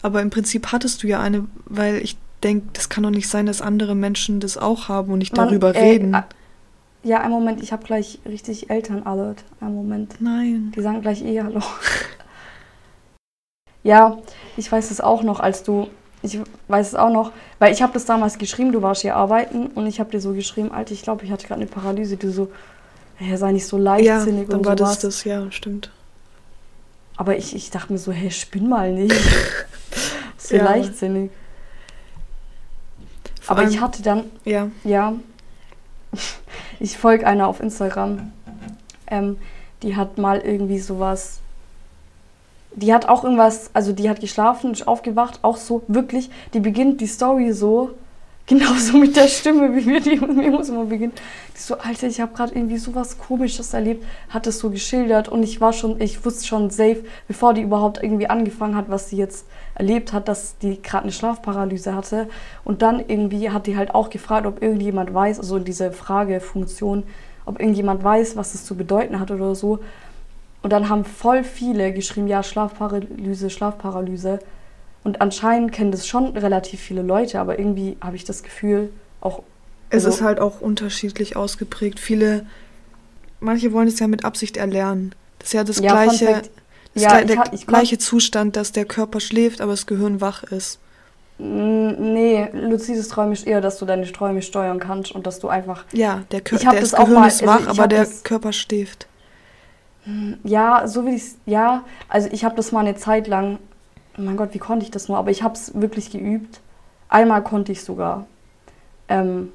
[SPEAKER 1] Aber im Prinzip hattest du ja eine, weil ich denke, das kann doch nicht sein, dass andere Menschen das auch haben und nicht
[SPEAKER 2] Man,
[SPEAKER 1] darüber
[SPEAKER 2] äh,
[SPEAKER 1] reden.
[SPEAKER 2] äh, Ja, einen Moment, ich habe gleich richtig Eltern-Alert. Einen Moment.
[SPEAKER 1] Nein.
[SPEAKER 2] Die sagen gleich eh Hallo. ja, ich weiß es auch noch, als du. Ich weiß es auch noch, weil ich habe das damals geschrieben, du warst hier arbeiten und ich habe dir so geschrieben, Alter, ich glaube, ich hatte gerade eine Paralyse. Du so, ja, sei nicht so
[SPEAKER 1] Ja,
[SPEAKER 2] leichtsinnig
[SPEAKER 1] dann
[SPEAKER 2] und
[SPEAKER 1] war
[SPEAKER 2] sowas.
[SPEAKER 1] das das, ja, stimmt.
[SPEAKER 2] Aber ich, ich dachte mir so, hey, spinn mal nicht. so
[SPEAKER 1] Ja.
[SPEAKER 2] leichtsinnig. Aber ich hatte dann,
[SPEAKER 1] Ja,
[SPEAKER 2] ja, ich folge einer auf Instagram. Ähm, die hat mal irgendwie sowas. Die hat auch irgendwas, also die hat geschlafen, ist aufgewacht, auch so, wirklich. Die beginnt die Story so, genauso mit der Stimme, wie wir die Memos immer beginnen. Die so, Alter, ich habe gerade irgendwie sowas Komisches erlebt, hat es so geschildert und ich war schon, ich wusste schon safe, bevor die überhaupt irgendwie angefangen hat, was sie jetzt erlebt hat, dass die gerade eine Schlafparalyse hatte. Und dann irgendwie hat die halt auch gefragt, ob irgendjemand weiß, also diese Fragefunktion, ob irgendjemand weiß, was das zu bedeuten hat oder so. Und dann haben voll viele geschrieben, ja, Schlafparalyse, Schlafparalyse. Und anscheinend kennen das schon relativ viele Leute, aber irgendwie habe ich das Gefühl, auch.
[SPEAKER 1] es
[SPEAKER 2] Also-
[SPEAKER 1] ist halt auch unterschiedlich ausgeprägt. Viele, manche wollen es ja mit Absicht erlernen. Das ist ja das
[SPEAKER 2] Ja,
[SPEAKER 1] gleiche,
[SPEAKER 2] Fact.
[SPEAKER 1] das
[SPEAKER 2] Ja, ich
[SPEAKER 1] der
[SPEAKER 2] ich kon-
[SPEAKER 1] gleiche Zustand, dass der Körper schläft, aber das Gehirn wach ist.
[SPEAKER 2] Nee, luzides Träumen ist eher, dass du deine Träume steuern kannst und dass du einfach.
[SPEAKER 1] Ja, der, Kör
[SPEAKER 2] Ich hab
[SPEAKER 1] der
[SPEAKER 2] das
[SPEAKER 1] das
[SPEAKER 2] auch
[SPEAKER 1] Gehirn
[SPEAKER 2] mal-
[SPEAKER 1] ist
[SPEAKER 2] also
[SPEAKER 1] wach,
[SPEAKER 2] ich
[SPEAKER 1] aber der Körper schläft.
[SPEAKER 2] Ja, so wie ich Ja, also ich habe das mal eine Zeit lang. Oh mein Gott, wie konnte ich das nur? Aber ich habe es wirklich geübt. Einmal konnte ich sogar. Ähm,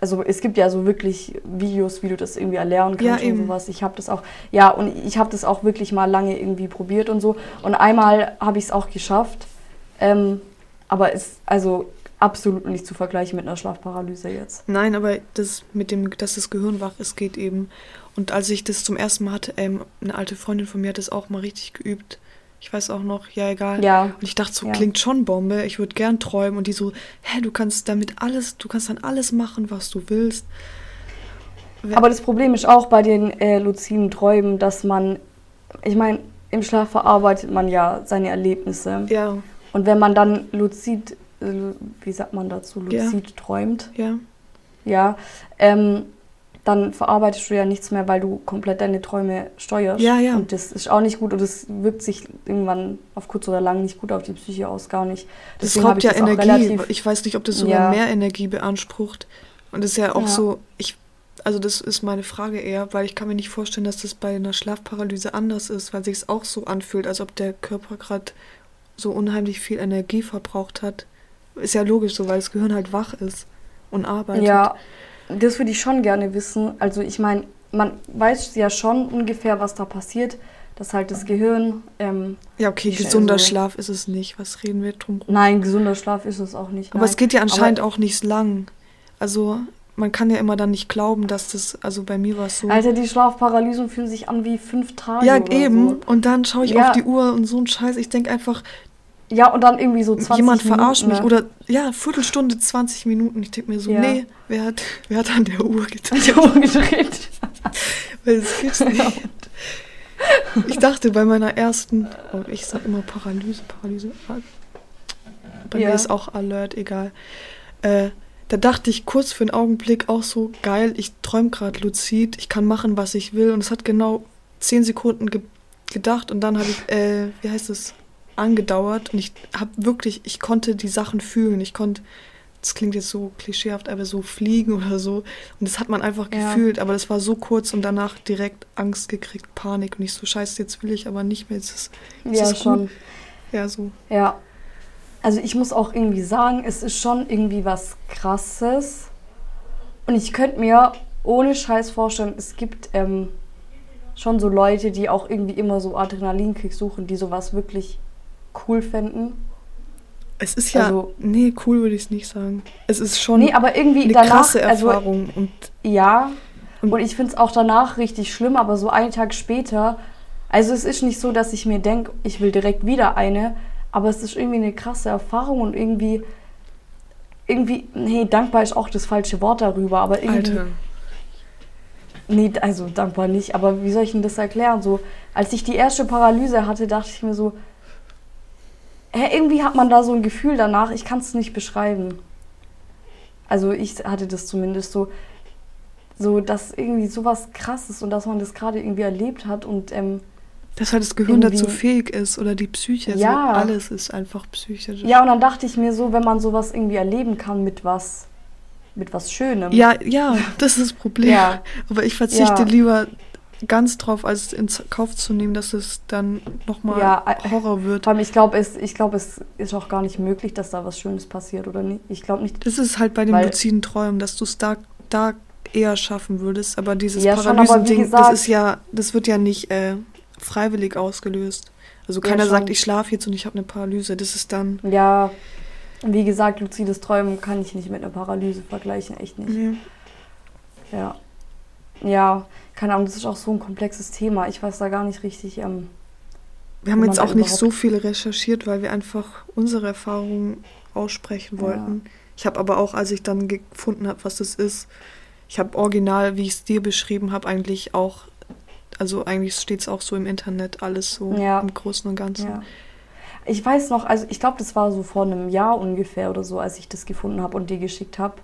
[SPEAKER 2] also es gibt ja so wirklich Videos, wie du das irgendwie erlernen
[SPEAKER 1] Ja,
[SPEAKER 2] kannst und
[SPEAKER 1] eben.
[SPEAKER 2] sowas. Ich habe das auch. Ja, und ich habe das auch wirklich mal lange irgendwie probiert und so. Und einmal habe ich es auch geschafft. Ähm, aber es also absolut nicht zu vergleichen mit einer Schlafparalyse jetzt.
[SPEAKER 1] Nein, aber das mit dem, dass das Gehirn wach ist, geht eben. Und als ich das zum ersten Mal hatte, ähm, eine alte Freundin von mir hat das auch mal richtig geübt. Ich weiß auch noch, ja egal.
[SPEAKER 2] Ja.
[SPEAKER 1] Und ich dachte so,
[SPEAKER 2] Ja.
[SPEAKER 1] klingt schon Bombe, ich würde gern träumen. Und die so, hä, du kannst damit alles, du kannst dann alles machen, was du willst.
[SPEAKER 2] Aber das Problem ist auch bei den äh, luziden Träumen, dass man, ich meine, im Schlaf verarbeitet man ja seine Erlebnisse.
[SPEAKER 1] Ja,
[SPEAKER 2] Und wenn man dann luzid, äh, wie sagt man dazu,
[SPEAKER 1] Ja.
[SPEAKER 2] luzid träumt,
[SPEAKER 1] ja.
[SPEAKER 2] ja, ähm, dann verarbeitest du ja nichts mehr, weil du komplett deine Träume steuerst.
[SPEAKER 1] Ja, ja.
[SPEAKER 2] Und das ist auch nicht gut und das wirkt sich irgendwann auf kurz oder lang nicht gut auf die Psyche aus, gar nicht.
[SPEAKER 1] Das
[SPEAKER 2] Deswegen hab
[SPEAKER 1] raubt
[SPEAKER 2] ich
[SPEAKER 1] ja
[SPEAKER 2] das
[SPEAKER 1] Energie.
[SPEAKER 2] relativ-
[SPEAKER 1] Ich weiß nicht, ob das sogar
[SPEAKER 2] Ja.
[SPEAKER 1] mehr Energie beansprucht. Und das ist ja auch
[SPEAKER 2] Ja.
[SPEAKER 1] so, ich, also das ist meine Frage eher, weil ich kann mir nicht vorstellen, dass das bei einer Schlafparalyse anders ist, weil sich es auch so anfühlt, als ob der Körper gerade so unheimlich viel Energie verbraucht hat. Ist ja logisch so, weil das Gehirn halt wach ist und arbeitet.
[SPEAKER 2] Ja, das würde ich schon gerne wissen. Also ich meine, man weiß ja schon ungefähr, was da passiert, dass halt das Gehirn, ähm,
[SPEAKER 1] Ja, okay, gesunder
[SPEAKER 2] also-
[SPEAKER 1] Schlaf ist es nicht. Was reden wir drum rum?
[SPEAKER 2] nein, gesunder Schlaf ist es auch nicht.
[SPEAKER 1] Aber
[SPEAKER 2] nein.
[SPEAKER 1] es geht ja anscheinend
[SPEAKER 2] Aber-
[SPEAKER 1] auch nicht lang. Also man kann ja immer dann nicht glauben, dass das, also bei mir war es so.
[SPEAKER 2] Alter, die Schlafparalysen fühlen sich an wie fünf Tage.
[SPEAKER 1] ja, eben.
[SPEAKER 2] So.
[SPEAKER 1] Und dann schaue ich
[SPEAKER 2] Ja.
[SPEAKER 1] auf die Uhr und so ein Scheiß. Ich denke einfach,
[SPEAKER 2] Ja, und dann irgendwie so 20
[SPEAKER 1] jemand
[SPEAKER 2] Minuten,
[SPEAKER 1] verarscht mich.
[SPEAKER 2] ne?
[SPEAKER 1] Oder ja, Viertelstunde, 20 Minuten. Ich denke mir so,
[SPEAKER 2] Ja.
[SPEAKER 1] nee, wer hat, wer hat an der Uhr getan?
[SPEAKER 2] Ich hab umgedreht.
[SPEAKER 1] Weil das gibt's nicht. Ich dachte bei meiner ersten, oh, ich sag immer Paralyse, Paralyse. Bei
[SPEAKER 2] Ja.
[SPEAKER 1] mir ist auch Alert, egal. Äh, da dachte ich kurz für einen Augenblick auch so, geil, ich träume gerade luzid, ich kann machen, was ich will. Und es hat genau 10 Sekunden ge gedacht und dann habe ich, äh, wie heißt es, angedauert. Und ich habe wirklich, ich konnte die Sachen fühlen. Ich konnte, das klingt jetzt so klischeehaft, aber so fliegen oder so. Und das hat man einfach
[SPEAKER 2] Ja.
[SPEAKER 1] gefühlt. Aber das war so kurz und danach direkt Angst gekriegt, Panik. Und ich so, scheiße, jetzt will ich aber nicht mehr. Jetzt ist, jetzt
[SPEAKER 2] Ja,
[SPEAKER 1] ist
[SPEAKER 2] schon.
[SPEAKER 1] Gut. Ja, so.
[SPEAKER 2] Ja. Also ich muss auch irgendwie sagen, es ist schon irgendwie was Krasses. Und ich könnte mir ohne Scheiß vorstellen, es gibt ähm, schon so Leute, die auch irgendwie immer so Adrenalinkick suchen, die sowas wirklich cool fänden.
[SPEAKER 1] Es ist ja,
[SPEAKER 2] Also-
[SPEAKER 1] nee, cool würde ich es nicht sagen. Es ist schon
[SPEAKER 2] Nee, aber irgendwie
[SPEAKER 1] eine
[SPEAKER 2] danach,
[SPEAKER 1] krasse
[SPEAKER 2] also
[SPEAKER 1] Erfahrung. und
[SPEAKER 2] Ja.
[SPEAKER 1] Und-
[SPEAKER 2] Und ich finde es auch danach richtig schlimm, aber so einen Tag später, also es ist nicht so, dass ich mir denke, ich will direkt wieder eine, aber es ist irgendwie eine krasse Erfahrung und irgendwie, irgendwie, nee, dankbar ist auch das falsche Wort darüber, aber irgendwie,
[SPEAKER 1] Alter.
[SPEAKER 2] nee, also dankbar nicht, aber wie soll ich denn das erklären? So, als ich die erste Paralyse hatte, dachte ich mir so, irgendwie hat man da so ein Gefühl danach, ich kann es nicht beschreiben. Also ich hatte das zumindest so, so dass irgendwie sowas krasses und dass man das gerade irgendwie erlebt hat und ähm,
[SPEAKER 1] Dass halt das Gehirn dazu fähig ist oder die Psyche. Also
[SPEAKER 2] Ja.
[SPEAKER 1] alles ist einfach psychisch.
[SPEAKER 2] ja und dann dachte ich mir so, wenn man sowas irgendwie erleben kann mit was, mit was Schönem.
[SPEAKER 1] Ja, ja, das ist das Problem.
[SPEAKER 2] Ja.
[SPEAKER 1] Aber ich verzichte
[SPEAKER 2] Ja.
[SPEAKER 1] lieber ganz drauf, als in Kauf zu nehmen, dass es dann nochmal
[SPEAKER 2] Ja, äh,
[SPEAKER 1] Horror wird.
[SPEAKER 2] Vor allem, ich glaube, es, ich glaub, es ist auch gar nicht möglich, dass da was Schönes passiert, oder nicht? Ich glaube nicht.
[SPEAKER 1] Das ist halt bei den luziden Träumen, dass du es da, da eher schaffen würdest. Aber dieses
[SPEAKER 2] Ja,
[SPEAKER 1] Paralysending, das ist ja, das wird ja nicht äh, freiwillig ausgelöst. Also
[SPEAKER 2] Ja,
[SPEAKER 1] keiner
[SPEAKER 2] schon.
[SPEAKER 1] sagt, ich schlafe jetzt und ich habe eine Paralyse. Das ist dann.
[SPEAKER 2] Ja, wie gesagt, luzides Träumen kann ich nicht mit einer Paralyse vergleichen, echt nicht. Ja. Ja, keine Ahnung, das ist auch so ein komplexes Thema. Ich weiß da gar nicht richtig. Ähm,
[SPEAKER 1] Wir haben jetzt auch nicht so viel recherchiert, weil wir einfach unsere Erfahrungen aussprechen
[SPEAKER 2] Ja.
[SPEAKER 1] wollten. Ich habe aber auch, als ich dann gefunden habe, was das ist, ich habe original, wie ich es dir beschrieben habe, eigentlich auch, also eigentlich steht es auch so im Internet, alles so
[SPEAKER 2] Ja.
[SPEAKER 1] im Großen und Ganzen.
[SPEAKER 2] ja. Ich weiß noch, also ich glaube, das war so vor einem Jahr ungefähr oder so, als ich das gefunden habe und dir geschickt habe.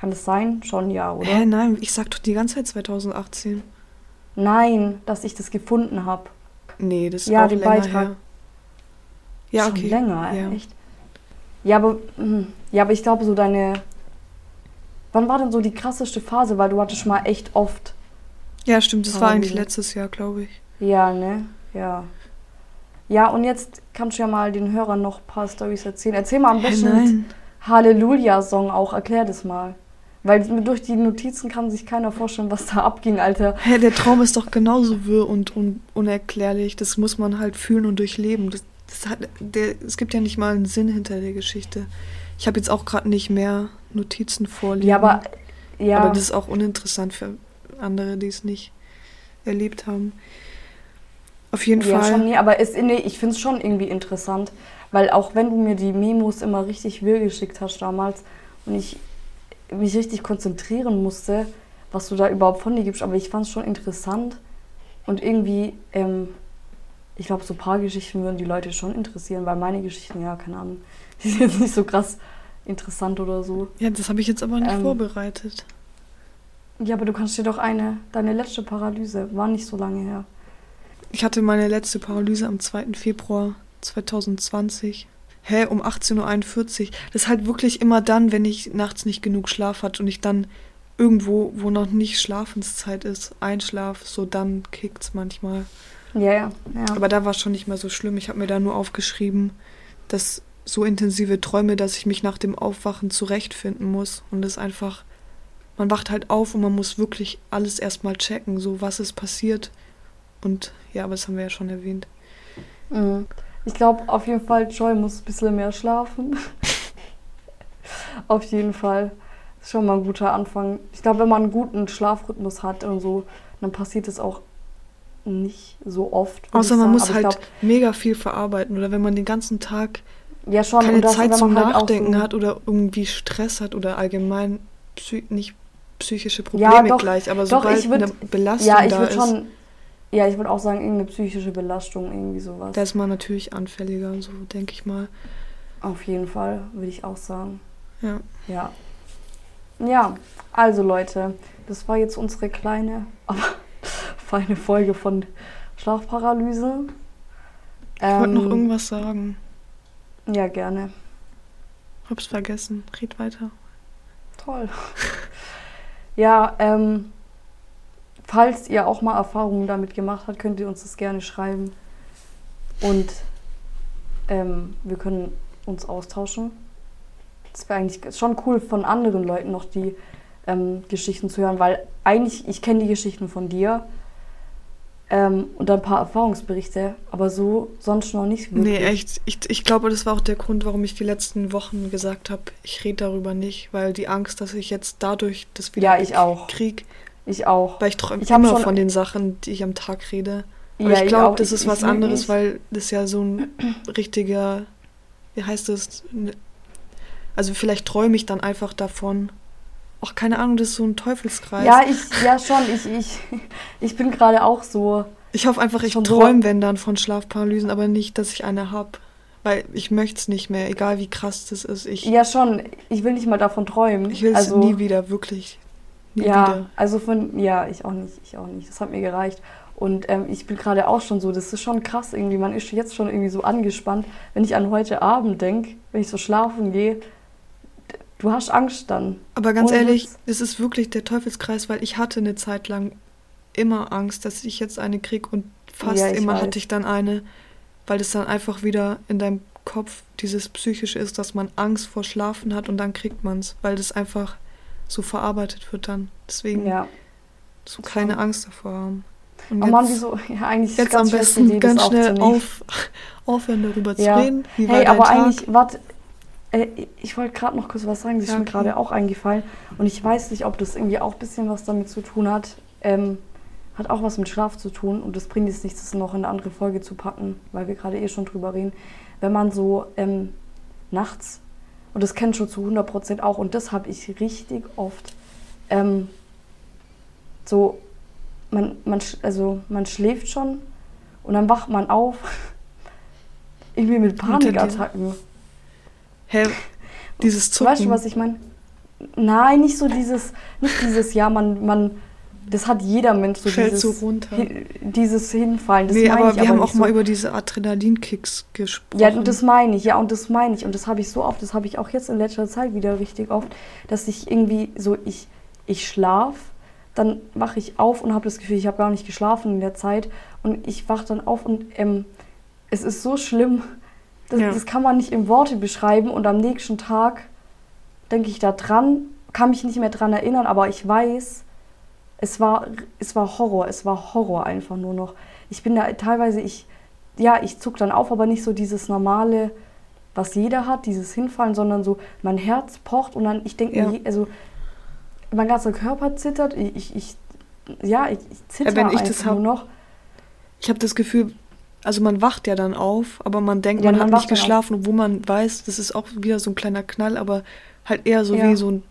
[SPEAKER 2] Kann das sein? Schon ein Jahr, oder?
[SPEAKER 1] Hä, nein, ich sag doch die ganze Zeit 2018.
[SPEAKER 2] Nein, dass ich das gefunden habe.
[SPEAKER 1] Nee, das ist
[SPEAKER 2] Ja,
[SPEAKER 1] auch
[SPEAKER 2] den
[SPEAKER 1] länger
[SPEAKER 2] Beitrag.
[SPEAKER 1] her. Ja,
[SPEAKER 2] Schon
[SPEAKER 1] okay.
[SPEAKER 2] länger,
[SPEAKER 1] ja.
[SPEAKER 2] echt. Ja, aber, hm, ja, aber ich glaube, so deine. Wann war denn so die krasseste Phase? Weil du hattest mal echt oft.
[SPEAKER 1] Ja, stimmt, das war eigentlich letztes Jahr, glaube ich.
[SPEAKER 2] Ja, ne? Ja. Ja, und jetzt kannst du ja mal den Hörern noch ein paar Storys erzählen. Erzähl mal am
[SPEAKER 1] Hä,
[SPEAKER 2] besten mit
[SPEAKER 1] nein.
[SPEAKER 2] Halleluja-Song auch. Erklär das mal. Weil durch die Notizen kann sich keiner vorstellen, was da abging, Alter.
[SPEAKER 1] Hä, der Traum ist doch genauso wirr und un unerklärlich. Das muss man halt fühlen und durchleben. Das, das hat, der, es gibt ja nicht mal einen Sinn hinter der Geschichte. Ich habe jetzt auch gerade nicht mehr Notizen vorliegen.
[SPEAKER 2] Ja, aber. Ja.
[SPEAKER 1] aber das ist auch uninteressant für andere, die es nicht erlebt haben. Auf jeden
[SPEAKER 2] Ja,
[SPEAKER 1] Fall.
[SPEAKER 2] schon, nee, aber es, nee, ich finde es schon irgendwie interessant, weil auch wenn du mir die Memos immer richtig wirr geschickt hast damals und ich mich richtig konzentrieren musste, was du da überhaupt von dir gibst, aber ich fand es schon interessant und irgendwie, ähm, ich glaube, so ein paar Geschichten würden die Leute schon interessieren, weil meine Geschichten, ja, keine Ahnung, die sind jetzt nicht so krass interessant oder so.
[SPEAKER 1] Ja, das habe ich jetzt aber nicht
[SPEAKER 2] Ähm,
[SPEAKER 1] vorbereitet.
[SPEAKER 2] Ja, aber du kannst dir doch eine, deine letzte Paralyse, war nicht so lange her.
[SPEAKER 1] Ich hatte meine letzte Paralyse am 2. Februar 2020. hä, um 18.41 Uhr. Das ist halt wirklich immer dann, wenn ich nachts nicht genug Schlaf hatte und ich dann irgendwo, wo noch nicht Schlafenszeit ist, einschlaf, so dann kickt's manchmal.
[SPEAKER 2] Ja, ja, ja.
[SPEAKER 1] Aber da war es schon nicht mehr so schlimm. Ich habe mir da nur aufgeschrieben, dass so intensive Träume, dass ich mich nach dem Aufwachen zurechtfinden muss. Und es einfach, man wacht halt auf und man muss wirklich alles erstmal checken, so was ist passiert. Und ja, aber das haben wir ja schon erwähnt.
[SPEAKER 2] Mhm. Ich glaube auf jeden Fall, Joy muss ein bisschen mehr schlafen. auf jeden Fall. Ist schon mal ein guter Anfang. Ich glaube, wenn man einen guten Schlafrhythmus hat und so, dann passiert es auch nicht so oft.
[SPEAKER 1] Außer man muss halt
[SPEAKER 2] glaub,
[SPEAKER 1] mega viel verarbeiten oder wenn man den ganzen Tag
[SPEAKER 2] ja schon,
[SPEAKER 1] keine
[SPEAKER 2] das,
[SPEAKER 1] Zeit zum
[SPEAKER 2] halt
[SPEAKER 1] Nachdenken
[SPEAKER 2] so,
[SPEAKER 1] hat oder irgendwie Stress hat oder allgemein psy nicht psychische Probleme
[SPEAKER 2] Ja, doch,
[SPEAKER 1] gleich, aber
[SPEAKER 2] doch,
[SPEAKER 1] sobald
[SPEAKER 2] ich würd-
[SPEAKER 1] eine Belastung
[SPEAKER 2] Ja, ich
[SPEAKER 1] da
[SPEAKER 2] würde
[SPEAKER 1] ist,
[SPEAKER 2] schon. Ja, ich würde auch sagen, irgendeine psychische Belastung, irgendwie sowas.
[SPEAKER 1] da ist man natürlich anfälliger, so denke ich mal.
[SPEAKER 2] Auf jeden Fall, würde ich auch sagen.
[SPEAKER 1] Ja.
[SPEAKER 2] Ja. Ja, also Leute, das war jetzt unsere kleine, aber feine Folge von Schlafparalyse.
[SPEAKER 1] Ich wollte noch
[SPEAKER 2] Ähm,
[SPEAKER 1] irgendwas sagen.
[SPEAKER 2] Ja, gerne.
[SPEAKER 1] Hab's vergessen. Red weiter.
[SPEAKER 2] Toll. ja, ähm, falls ihr auch mal Erfahrungen damit gemacht habt, könnt ihr uns das gerne schreiben. Und ähm, wir können uns austauschen. Das wäre eigentlich schon cool, von anderen Leuten noch die ähm, Geschichten zu hören, weil eigentlich, ich kenne die Geschichten von dir ähm, und ein paar Erfahrungsberichte, aber so sonst noch nicht wirklich.
[SPEAKER 1] Nee, echt. Ich, ich glaube, das war auch der Grund, warum ich die letzten Wochen gesagt habe, ich rede darüber nicht, weil die Angst, dass ich jetzt dadurch das wieder
[SPEAKER 2] Ja, ich auch.
[SPEAKER 1] krieg,
[SPEAKER 2] Ich auch.
[SPEAKER 1] weil ich träume
[SPEAKER 2] Ich
[SPEAKER 1] immer von den Sachen, die ich am Tag rede. Aber
[SPEAKER 2] Ja,
[SPEAKER 1] ich glaube, das ist
[SPEAKER 2] Ich-
[SPEAKER 1] was
[SPEAKER 2] ich
[SPEAKER 1] anderes, weil das ja so ein richtiger, wie heißt das? Also vielleicht träume ich dann einfach davon. Ach, keine Ahnung, das ist so ein Teufelskreis.
[SPEAKER 2] Ja, ich, ja schon, ich, ich, ich bin gerade auch so.
[SPEAKER 1] Ich hoffe einfach, ich
[SPEAKER 2] so-
[SPEAKER 1] träume, wenn dann von Schlafparalysen, aber nicht, dass ich eine habe. Weil ich möchte es nicht mehr, egal wie krass das ist. Ich,
[SPEAKER 2] Ja, schon, ich will nicht mal davon träumen.
[SPEAKER 1] ich will es
[SPEAKER 2] also,
[SPEAKER 1] nie wieder, wirklich. Nie
[SPEAKER 2] ja,
[SPEAKER 1] wieder.
[SPEAKER 2] also von, ja, ich auch nicht, ich auch nicht. Das hat mir gereicht. Und ähm, ich bin gerade auch schon so, das ist schon krass irgendwie. Man ist jetzt schon irgendwie so angespannt, wenn ich an heute Abend denke, wenn ich so schlafen gehe. Du hast Angst dann.
[SPEAKER 1] Aber ganz
[SPEAKER 2] Ohne
[SPEAKER 1] ehrlich, es ist wirklich der Teufelskreis, weil ich hatte eine Zeit lang immer Angst, dass ich jetzt eine krieg und fast
[SPEAKER 2] Ja,
[SPEAKER 1] immer
[SPEAKER 2] weiß.
[SPEAKER 1] hatte ich dann eine, weil das dann einfach wieder in deinem Kopf dieses psychische ist, dass man Angst vor Schlafen hat und dann kriegt man es, weil das einfach so verarbeitet wird dann. Deswegen
[SPEAKER 2] Ja.
[SPEAKER 1] so keine Angst davor haben. Und
[SPEAKER 2] Oh Mann, wieso? Ja, eigentlich ist
[SPEAKER 1] jetzt am besten
[SPEAKER 2] Idee,
[SPEAKER 1] ganz schnell auf, aufhören, darüber zu
[SPEAKER 2] Ja.
[SPEAKER 1] reden. Wie
[SPEAKER 2] Hey, aber
[SPEAKER 1] Tag?
[SPEAKER 2] eigentlich, warte, äh, ich wollte gerade noch kurz was sagen, das ist
[SPEAKER 1] Ja,
[SPEAKER 2] mir
[SPEAKER 1] okay.
[SPEAKER 2] gerade auch eingefallen. Und ich weiß nicht, ob das irgendwie auch ein bisschen was damit zu tun hat. Ähm, hat auch was mit Schlaf zu tun und das bringt jetzt nichts, das noch in eine andere Folge zu packen, weil wir gerade eh schon drüber reden. Wenn man so ähm, nachts, und das kennt schon zu 100% auch, und das habe ich richtig oft, ähm, so, man, man, also man schläft schon und dann wacht man auf, irgendwie mit. Panikattacken.
[SPEAKER 1] Hä? Dieses Zucken.
[SPEAKER 2] Weißt du, was ich meine? Nein, nicht so dieses, nicht dieses, ja, man, man, das hat jeder Mensch so
[SPEAKER 1] Fällt
[SPEAKER 2] dieses,
[SPEAKER 1] so runter.
[SPEAKER 2] Hin, dieses Hinfallen. Das
[SPEAKER 1] nee,
[SPEAKER 2] meine
[SPEAKER 1] aber
[SPEAKER 2] ich
[SPEAKER 1] wir haben
[SPEAKER 2] nicht
[SPEAKER 1] auch mal
[SPEAKER 2] so.
[SPEAKER 1] über diese Adrenalinkicks gesprochen.
[SPEAKER 2] Ja, und das meine ich, ja, und das meine ich. Und das habe ich so oft, das habe ich auch jetzt in letzter Zeit wieder richtig oft, dass ich irgendwie so, ich, ich schlaf, dann wache ich auf und habe das Gefühl, ich habe gar nicht geschlafen in der Zeit. Und ich wache dann auf und ähm, es ist so schlimm, das,
[SPEAKER 1] Ja.
[SPEAKER 2] das kann man nicht in Worte beschreiben. Und am nächsten Tag denke ich da dran, kann mich nicht mehr dran erinnern, aber ich weiß, es war, es war Horror, es war Horror einfach nur noch. Ich bin da teilweise, ich, ja, ich zuck dann auf, aber nicht so dieses normale, was jeder hat, dieses Hinfallen, sondern so, mein Herz pocht und dann, ich denke
[SPEAKER 1] Ja.
[SPEAKER 2] mir, also, mein ganzer Körper zittert, ich, ich, ja, ich, ich zitter
[SPEAKER 1] wenn ich
[SPEAKER 2] einfach
[SPEAKER 1] das hab-
[SPEAKER 2] nur noch.
[SPEAKER 1] Ich habe das Gefühl, also man wacht ja dann auf, aber man denkt,
[SPEAKER 2] Ja,
[SPEAKER 1] man,
[SPEAKER 2] man
[SPEAKER 1] hat nicht geschlafen, obwohl man weiß, das ist auch wieder so ein kleiner Knall, aber halt eher so
[SPEAKER 2] Ja.
[SPEAKER 1] wie so ein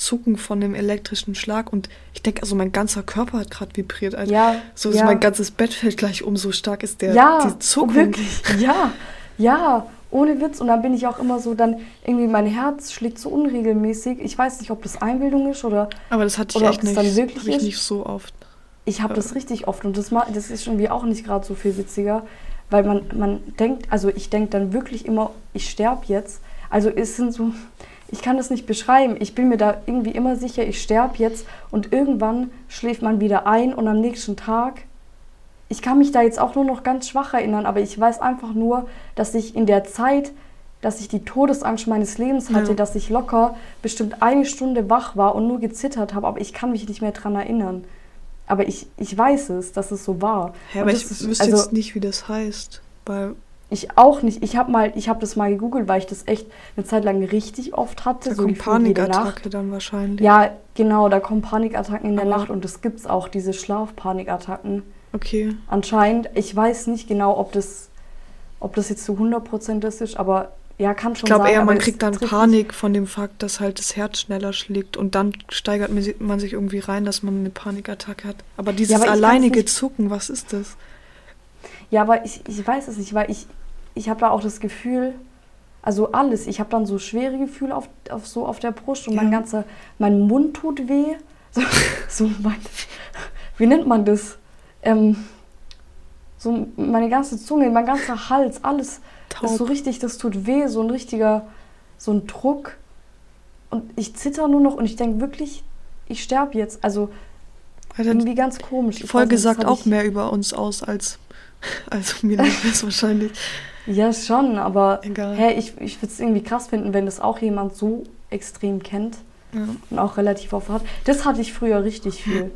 [SPEAKER 1] Zucken von dem elektrischen Schlag. Und ich denke, also mein ganzer Körper hat gerade vibriert. Also
[SPEAKER 2] Ja,
[SPEAKER 1] so
[SPEAKER 2] ja.
[SPEAKER 1] mein ganzes Bett fällt gleich um, so stark ist der
[SPEAKER 2] ja,
[SPEAKER 1] die Zuckung.
[SPEAKER 2] wirklich, ja, ja, ohne Witz. Und dann bin ich auch immer so, dann irgendwie mein Herz schlägt so unregelmäßig. Ich weiß nicht, ob das Einbildung ist oder
[SPEAKER 1] Aber das hatte ich echt nicht,
[SPEAKER 2] dann wirklich
[SPEAKER 1] ich nicht so oft.
[SPEAKER 2] Ich habe das richtig oft und das, das ist irgendwie auch nicht gerade so viel witziger. weil man, man denkt, also ich denke dann wirklich immer, ich sterbe jetzt. Also es sind so, ich kann das nicht beschreiben. Ich bin mir da irgendwie immer sicher, ich sterbe jetzt und irgendwann schläft man wieder ein und am nächsten Tag. Ich kann mich da jetzt auch nur noch ganz schwach erinnern, aber ich weiß einfach nur, dass ich in der Zeit, dass ich die Todesangst meines Lebens hatte,
[SPEAKER 1] Ja.
[SPEAKER 2] dass ich locker bestimmt eine Stunde wach war und nur gezittert habe, aber ich kann mich nicht mehr dran erinnern. Aber ich, ich weiß es, dass es so war.
[SPEAKER 1] Ja, aber ich wüsste
[SPEAKER 2] also-
[SPEAKER 1] jetzt nicht, wie das heißt. Weil
[SPEAKER 2] Ich auch nicht. Ich habe mal, ich habe das mal gegoogelt, weil ich das echt eine Zeit lang richtig oft hatte.
[SPEAKER 1] da
[SPEAKER 2] so
[SPEAKER 1] kommt. Panikattacke dann wahrscheinlich.
[SPEAKER 2] Ja, genau, da kommen Panikattacken in der
[SPEAKER 1] Aber-
[SPEAKER 2] Nacht und es gibt's auch, diese Schlafpanikattacken.
[SPEAKER 1] Okay.
[SPEAKER 2] Anscheinend, ich weiß nicht genau, ob das, ob das jetzt zu 100% das ist, aber ja, kann
[SPEAKER 1] Ich
[SPEAKER 2] schon
[SPEAKER 1] glaube
[SPEAKER 2] sein.
[SPEAKER 1] eher,
[SPEAKER 2] aber
[SPEAKER 1] man
[SPEAKER 2] es
[SPEAKER 1] kriegt dann Panik von dem Fakt, dass halt das Herz schneller schlägt und dann steigert man si- man sich irgendwie rein, dass man eine Panikattacke hat. Aber dieses
[SPEAKER 2] aber ich kann's
[SPEAKER 1] alleinige Zucken, was ist das?
[SPEAKER 2] Ja, aber ich, ich weiß es nicht, weil ich, ich habe da auch das Gefühl, also alles, ich habe dann so schwere Gefühle auf, auf, so auf der Brust und mein
[SPEAKER 1] Ja.
[SPEAKER 2] ganzer, mein Mund tut weh. So, so mein, wie nennt man das? Ähm, so meine ganze Zunge, mein ganzer Hals, alles Das ist so
[SPEAKER 1] Taub.
[SPEAKER 2] richtig, das tut weh, so ein richtiger, so ein Druck. Und ich zitter nur noch und ich denke wirklich, ich sterbe jetzt. Also
[SPEAKER 1] Alter,
[SPEAKER 2] irgendwie ganz komisch.
[SPEAKER 1] die Folge
[SPEAKER 2] nicht, das
[SPEAKER 1] sagt auch mehr über uns aus als, als mir ist wahrscheinlich.
[SPEAKER 2] Ja, schon, aber
[SPEAKER 1] Egal.
[SPEAKER 2] hä, ich, ich würde es irgendwie krass finden, wenn das auch jemand so extrem kennt
[SPEAKER 1] Ja.
[SPEAKER 2] und auch relativ oft hat. Das hatte ich früher richtig viel.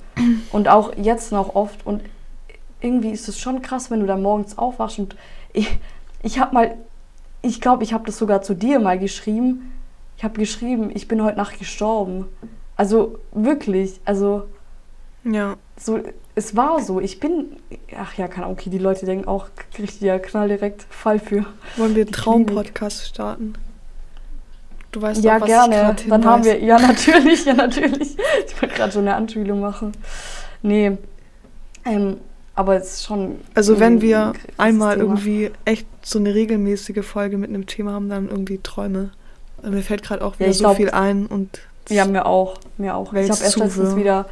[SPEAKER 2] Und auch jetzt noch oft. Und irgendwie ist es schon krass, wenn du dann morgens aufwachst und ich, ich habe mal, ich glaube, ich habe das sogar zu dir mal geschrieben. Ich habe geschrieben, ich bin heute Nacht gestorben. Also wirklich, also
[SPEAKER 1] ja.
[SPEAKER 2] so, es war so. Ich bin, ach ja, keine Ahnung, okay, die Leute denken auch, richtiger Knall direkt, Fall für.
[SPEAKER 1] Wollen wir Traumpodcast starten? Du weißt
[SPEAKER 2] ja,
[SPEAKER 1] doch, was
[SPEAKER 2] gerne.
[SPEAKER 1] ich gerade
[SPEAKER 2] Dann haben wir, ja, natürlich, ja, natürlich. Ich wollte gerade schon eine Anspielung machen. Nee, ähm, aber es ist schon.
[SPEAKER 1] Also wenn wir einmal
[SPEAKER 2] Thema.
[SPEAKER 1] irgendwie echt so eine regelmäßige Folge mit einem Thema haben, dann irgendwie Träume. Mir fällt gerade auch wieder
[SPEAKER 2] ich
[SPEAKER 1] so
[SPEAKER 2] glaub-
[SPEAKER 1] viel ein und
[SPEAKER 2] Ja, mir auch, mir auch. Ich habe erst letztens wieder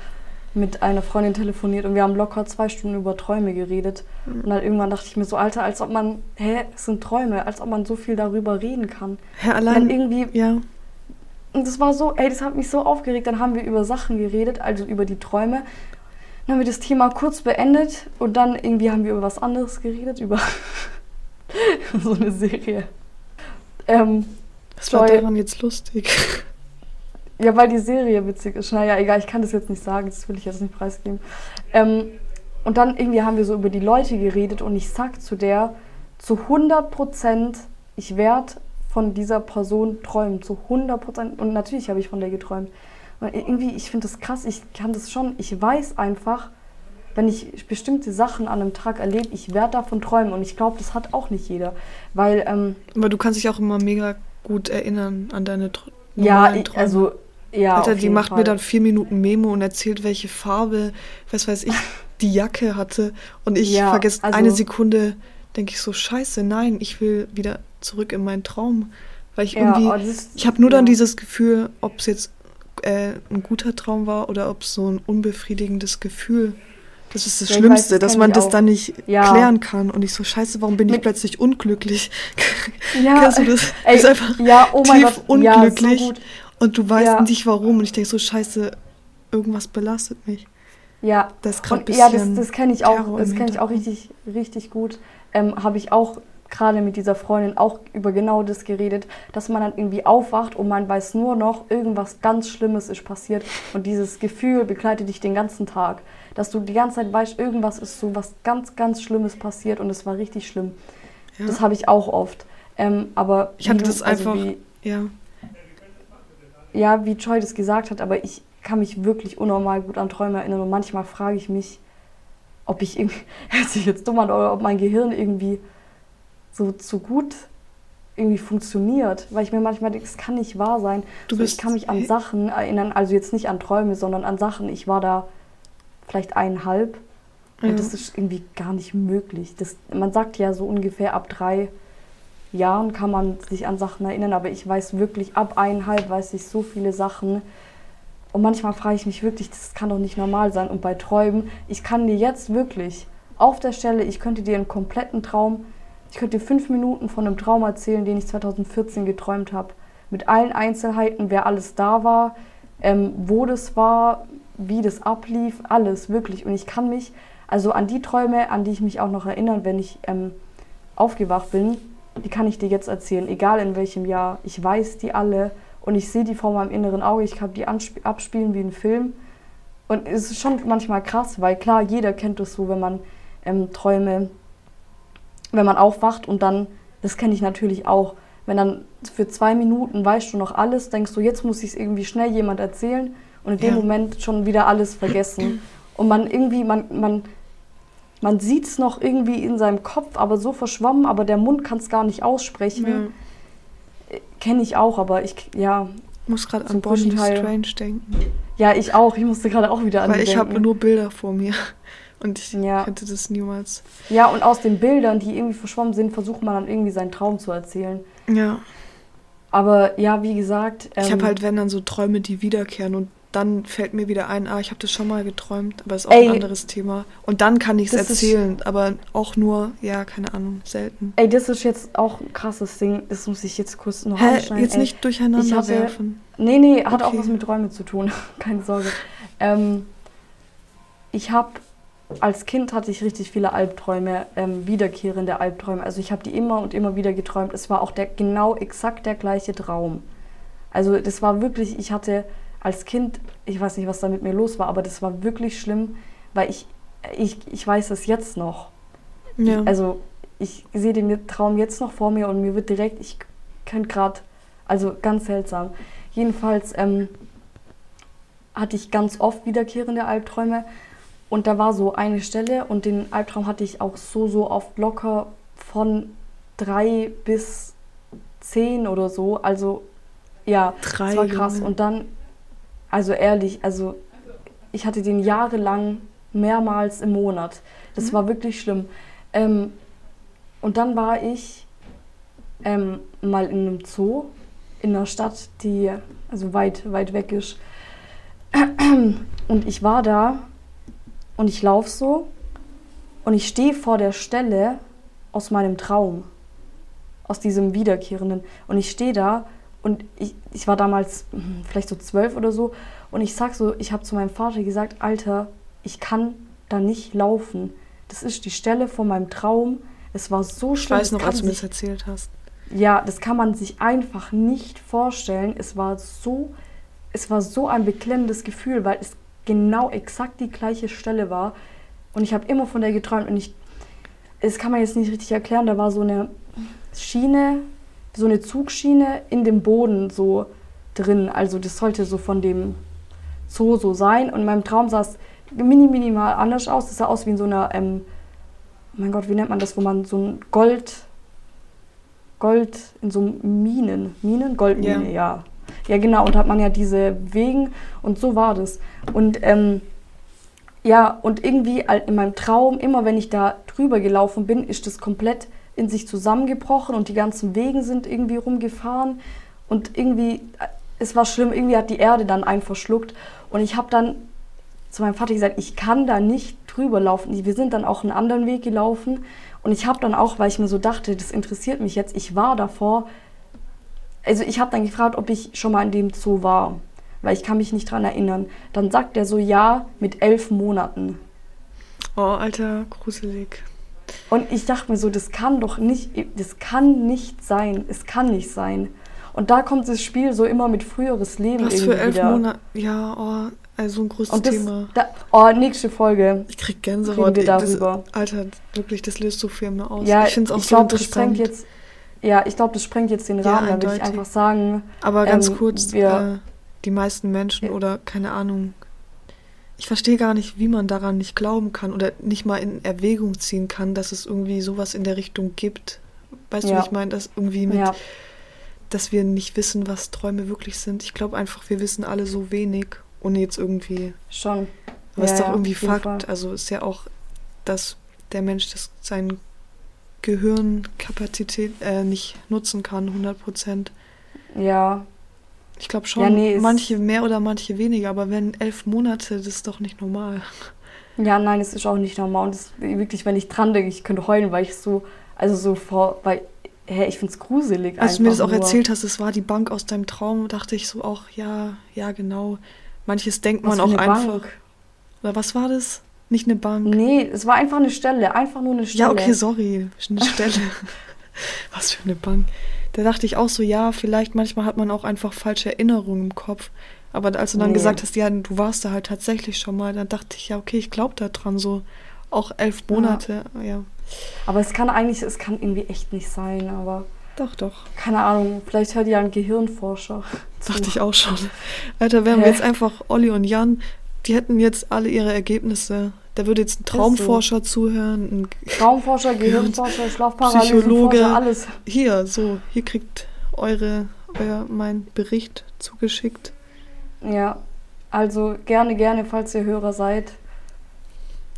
[SPEAKER 2] mit einer Freundin telefoniert und wir haben locker zwei Stunden über Träume geredet.
[SPEAKER 1] Mhm.
[SPEAKER 2] Und dann irgendwann dachte ich mir so, Alter, als ob man, hä, es sind Träume, als ob man so viel darüber reden kann.
[SPEAKER 1] Hä,
[SPEAKER 2] Und dann
[SPEAKER 1] allein
[SPEAKER 2] irgendwie,
[SPEAKER 1] ja,
[SPEAKER 2] und das war so, ey, das hat mich so aufgeregt. Dann haben wir über Sachen geredet, also über die Träume. Dann haben wir das Thema kurz beendet und dann irgendwie haben wir über was anderes geredet, über so eine Serie. Ähm,
[SPEAKER 1] was war daran jetzt lustig?
[SPEAKER 2] Ja, weil die Serie witzig ist. Naja, egal, ich kann das jetzt nicht sagen, das will ich jetzt nicht preisgeben. Ähm, und dann irgendwie haben wir so über die Leute geredet und ich sag zu der, zu 100 Prozent, ich werde von dieser Person träumen, zu 100 Prozent. Und natürlich habe ich von der geträumt. Und irgendwie, ich finde das krass, ich kann das schon, ich weiß einfach, wenn ich bestimmte Sachen an einem Tag erlebe, ich werde davon träumen. Und ich glaube, das hat auch nicht jeder. Weil, ähm,
[SPEAKER 1] Aber du kannst dich auch immer mega gut erinnern an deine Tr
[SPEAKER 2] ja, ich, also, ja.
[SPEAKER 1] Alter,
[SPEAKER 2] auf
[SPEAKER 1] die macht
[SPEAKER 2] Fall.
[SPEAKER 1] mir dann vier Minuten Memo und erzählt, welche Farbe, was weiß ich, die Jacke hatte. Und ich
[SPEAKER 2] Ja,
[SPEAKER 1] vergesse
[SPEAKER 2] also-
[SPEAKER 1] eine Sekunde, denke ich so, scheiße, nein, ich will wieder zurück in meinen Traum. Weil ich
[SPEAKER 2] Ja,
[SPEAKER 1] irgendwie,
[SPEAKER 2] das ist-
[SPEAKER 1] ich habe nur dann
[SPEAKER 2] ja.
[SPEAKER 1] dieses Gefühl, ob es jetzt äh, ein guter Traum war oder ob es so ein unbefriedigendes Gefühl. Das ist das
[SPEAKER 2] Ja, ich weiß,
[SPEAKER 1] Schlimmste,
[SPEAKER 2] das
[SPEAKER 1] dass man das
[SPEAKER 2] auch.
[SPEAKER 1] dann nicht
[SPEAKER 2] Ja.
[SPEAKER 1] klären kann. Und ich so, scheiße, warum bin ich
[SPEAKER 2] Mit-
[SPEAKER 1] plötzlich unglücklich?
[SPEAKER 2] Ja,
[SPEAKER 1] Kennst du das?
[SPEAKER 2] ey,
[SPEAKER 1] ist einfach
[SPEAKER 2] ja, oh
[SPEAKER 1] tief
[SPEAKER 2] Gott,
[SPEAKER 1] unglücklich.
[SPEAKER 2] so.
[SPEAKER 1] Und du weißt nicht warum. Und ich denke so, scheiße, irgendwas belastet mich.
[SPEAKER 2] Ja,
[SPEAKER 1] Das
[SPEAKER 2] und ja, das, das kenne ich auch,
[SPEAKER 1] Terror
[SPEAKER 2] das kenne ich auch richtig, richtig gut. Ähm, Habe ich auch gerade mit dieser Freundin auch über genau das geredet, dass man dann irgendwie aufwacht und man weiß nur noch, irgendwas ganz Schlimmes ist passiert und dieses Gefühl begleitet dich den ganzen Tag. Dass du die ganze Zeit weißt, irgendwas ist so was ganz, ganz Schlimmes passiert und es war richtig schlimm.
[SPEAKER 1] Ja.
[SPEAKER 2] Das habe ich auch oft. Ähm, aber
[SPEAKER 1] Ich hatte
[SPEAKER 2] du-
[SPEAKER 1] das einfach-
[SPEAKER 2] wie,
[SPEAKER 1] Ja.
[SPEAKER 2] ja, wie Joy das gesagt hat, aber ich kann mich wirklich unnormal gut an Träume erinnern und manchmal frage ich mich, ob ich irgendwie, hört sich jetzt dumm an, oder ob mein Gehirn irgendwie so zu gut irgendwie funktioniert, weil ich mir manchmal denke, es kann nicht wahr sein.
[SPEAKER 1] Du
[SPEAKER 2] so,
[SPEAKER 1] bist-
[SPEAKER 2] ich kann mich an. Sachen erinnern, also jetzt nicht an Träume, sondern an Sachen. Ich war da vielleicht eineinhalb und
[SPEAKER 1] Ja.
[SPEAKER 2] das ist irgendwie gar nicht möglich. Das, man sagt ja so ungefähr ab drei Jahren kann man sich an Sachen erinnern, aber ich weiß wirklich, ab eineinhalb weiß ich so viele Sachen. Und manchmal frage ich mich wirklich, das kann doch nicht normal sein. Und bei Träumen, ich kann dir jetzt wirklich auf der Stelle, ich könnte dir einen kompletten Traum, ich könnte dir fünf Minuten von einem Traum erzählen, den ich 2014 geträumt habe. Mit allen Einzelheiten, wer alles da war, ähm, wo das war, wie das ablief, alles wirklich. Und ich kann mich, also an die Träume, an die ich mich auch noch erinnern, wenn ich ähm, aufgewacht bin, die kann ich dir jetzt erzählen, egal in welchem Jahr. Ich weiß die alle und ich sehe die vor meinem inneren Auge. Ich kann die abspielen wie ein Film. Und es ist schon manchmal krass, weil klar, jeder kennt es so, wenn man ähm, Träume, wenn man aufwacht und dann, das kenne ich natürlich auch, wenn dann für zwei Minuten weißt du noch alles, denkst du, jetzt muss ich es irgendwie schnell jemand erzählen und in dem Moment schon wieder alles vergessen. Und man irgendwie, man, man, man sieht es noch irgendwie in seinem Kopf, aber so verschwommen, aber der Mund kann es gar nicht aussprechen. Ja. Kenne ich auch, aber ich, ja.
[SPEAKER 1] Ich muss gerade an Bonnie Strange denken.
[SPEAKER 2] Ja, ich auch. Ich musste gerade auch wieder
[SPEAKER 1] an Weil ich habe nur Bilder vor mir. Und ich
[SPEAKER 2] ja.
[SPEAKER 1] könnte das niemals.
[SPEAKER 2] Ja, und aus den Bildern, die irgendwie verschwommen sind, versucht man dann irgendwie seinen Traum zu erzählen.
[SPEAKER 1] Ja.
[SPEAKER 2] Aber ja, wie gesagt.
[SPEAKER 1] Ähm, ich habe halt, wenn dann so Träume, die wiederkehren und dann fällt mir wieder ein, ah, ich habe das schon mal geträumt, aber ist auch ey, ein anderes Thema. Und dann kann ich es erzählen, ist, aber auch nur, ja, keine Ahnung, selten.
[SPEAKER 2] Ey, das ist jetzt auch ein krasses Ding, das muss ich jetzt kurz noch
[SPEAKER 1] Hä, Jetzt ey, nicht durcheinander
[SPEAKER 2] ich hatte,
[SPEAKER 1] werfen.
[SPEAKER 2] Nee, nee, hat okay. auch was mit Träumen zu tun, keine Sorge. Ähm, ich habe, als Kind hatte ich richtig viele Albträume, ähm, wiederkehrende Albträume. Also ich habe die immer und immer wieder geträumt. Es war auch der, genau exakt der gleiche Traum. Also das war wirklich, ich hatte als Kind, ich weiß nicht, was da mit mir los war, aber das war wirklich schlimm, weil ich, ich, ich weiß es jetzt noch. Ja. Also ich sehe den Traum jetzt noch vor mir und mir wird direkt, ich könnte gerade, also ganz seltsam. Jedenfalls ähm, hatte ich ganz oft wiederkehrende Albträume und da war so eine Stelle und den Albtraum hatte ich auch so, so oft locker von drei bis zehn oder so. Also ja, drei, das war krass. Junge. Und dann also ehrlich, also ich hatte den jahrelang mehrmals im Monat. Das mhm. war wirklich schlimm. Ähm, und dann war ich ähm, mal in einem Zoo in einer Stadt, die also weit, weit weg ist. Und ich war da und ich laufe so und ich stehe vor der Stelle aus meinem Traum, aus diesem Wiederkehrenden. Und ich stehe da und ich, ich war damals hm, vielleicht so zwölf oder so. Und ich sag so, ich habe zu meinem Vater gesagt, Alter, ich kann da nicht laufen. Das ist die Stelle von meinem Traum. Es war so schlimm.
[SPEAKER 1] Ich weiß noch, als du mir das erzählt hast.
[SPEAKER 2] Ja, das kann man sich einfach nicht vorstellen. Es war so, es war so ein beklemmendes Gefühl, weil es genau exakt die gleiche Stelle war. Und ich habe immer von der geträumt und ich, das kann man jetzt nicht richtig erklären. Da war so eine Schiene, so eine Zugschiene in dem Boden so drin. Also das sollte so von dem Zoo so sein. Und in meinem Traum sah es mini, minimal anders aus. Das sah aus wie in so einer, ähm, mein Gott, wie nennt man das, wo man so ein Gold, Gold in so Minen, Minen? Goldmine, yeah. ja. Ja, genau, und hat man ja diese Wegen und so war das. Und ähm, ja, und irgendwie in meinem Traum, immer wenn ich da drüber gelaufen bin, ist das komplett in sich zusammengebrochen und die ganzen Wegen sind irgendwie rumgefahren und irgendwie, es war schlimm, irgendwie hat die Erde dann einen verschluckt und ich habe dann zu meinem Vater gesagt, ich kann da nicht drüber laufen. Wir sind dann auch einen anderen Weg gelaufen und ich habe dann auch, weil ich mir so dachte, das interessiert mich jetzt, ich war davor, also ich habe dann gefragt, ob ich schon mal in dem Zoo war, weil ich kann mich nicht dran erinnern. Dann sagt er so, ja, mit elf Monaten.
[SPEAKER 1] Oh, Alter, gruselig.
[SPEAKER 2] Und ich dachte mir so, das kann doch nicht, das kann nicht sein. Es kann nicht sein. Und da kommt das Spiel so immer mit früheres Leben
[SPEAKER 1] Was für elf Monate? Ja, oh, also ein großes
[SPEAKER 2] und das,
[SPEAKER 1] Thema.
[SPEAKER 2] Da, oh, nächste Folge.
[SPEAKER 1] Ich krieg Gänsehaut.
[SPEAKER 2] wir darüber.
[SPEAKER 1] Das, Alter, wirklich, das löst so viel mehr aus.
[SPEAKER 2] Ja, ich finde es auch ich so glaub, Das sprengt jetzt, ja, ich glaube, das sprengt jetzt den Rahmen. Ja, da würde ich einfach sagen.
[SPEAKER 1] Aber ganz ähm, kurz, wir, äh, die meisten Menschen ja. oder keine Ahnung, ich verstehe gar nicht, wie man daran nicht glauben kann oder nicht mal in Erwägung ziehen kann, dass es irgendwie sowas in der Richtung gibt. Weißt ja. du, ich meine, dass irgendwie mit, ja. dass wir nicht wissen, was Träume wirklich sind. Ich glaube einfach, wir wissen alle so wenig, ohne jetzt irgendwie.
[SPEAKER 2] Schon.
[SPEAKER 1] Aber ja, ist doch irgendwie Fakt. Fall. Also ist ja auch, dass der Mensch das sein Gehirnkapazität äh, nicht nutzen kann, 100 Prozent.
[SPEAKER 2] Ja,
[SPEAKER 1] ich glaube schon, ja, nee, manche mehr oder manche weniger, aber wenn elf Monate, das ist doch nicht normal.
[SPEAKER 2] Ja, nein, es ist auch nicht normal. Und das, wirklich, wenn ich dran denke, ich könnte heulen, weil ich so, also so vor, weil, hä, ich finde es gruselig.
[SPEAKER 1] Als du mir das auch
[SPEAKER 2] nur.
[SPEAKER 1] erzählt hast, es war die Bank aus deinem Traum, dachte ich so auch, ja, ja, genau. Manches denkt
[SPEAKER 2] Was
[SPEAKER 1] man auch
[SPEAKER 2] eine
[SPEAKER 1] einfach.
[SPEAKER 2] Bank?
[SPEAKER 1] Oder was war das? Nicht eine Bank.
[SPEAKER 2] Nee, es war einfach eine Stelle, einfach nur eine Stelle.
[SPEAKER 1] Ja, okay, sorry. Eine Stelle. Was für eine Bank. Da dachte ich auch so, ja, vielleicht manchmal hat man auch einfach falsche Erinnerungen im Kopf. Aber als du dann
[SPEAKER 2] Nee.
[SPEAKER 1] gesagt hast, ja, du warst da halt tatsächlich schon mal, dann dachte ich, ja, okay, ich glaube da dran. So auch elf Monate, ja.
[SPEAKER 2] Aber es kann eigentlich, es kann irgendwie echt nicht sein, aber
[SPEAKER 1] Doch, doch.
[SPEAKER 2] keine Ahnung, vielleicht hört ja ein Gehirnforscher. zu.
[SPEAKER 1] Dachte ich auch schon. Alter, wären wir
[SPEAKER 2] Hä?
[SPEAKER 1] jetzt einfach Olli und Jan, die hätten jetzt alle ihre Ergebnisse. Da würde jetzt ein
[SPEAKER 2] so.
[SPEAKER 1] Traumforscher zuhören. Ein,
[SPEAKER 2] Traumforscher, Gehirnforscher, Schlafparalyseforscher,
[SPEAKER 1] Psychologe.
[SPEAKER 2] alles.
[SPEAKER 1] hier, so, hier kriegt eure, euer, mein Bericht zugeschickt.
[SPEAKER 2] Ja, also gerne, gerne, falls ihr Hörer seid.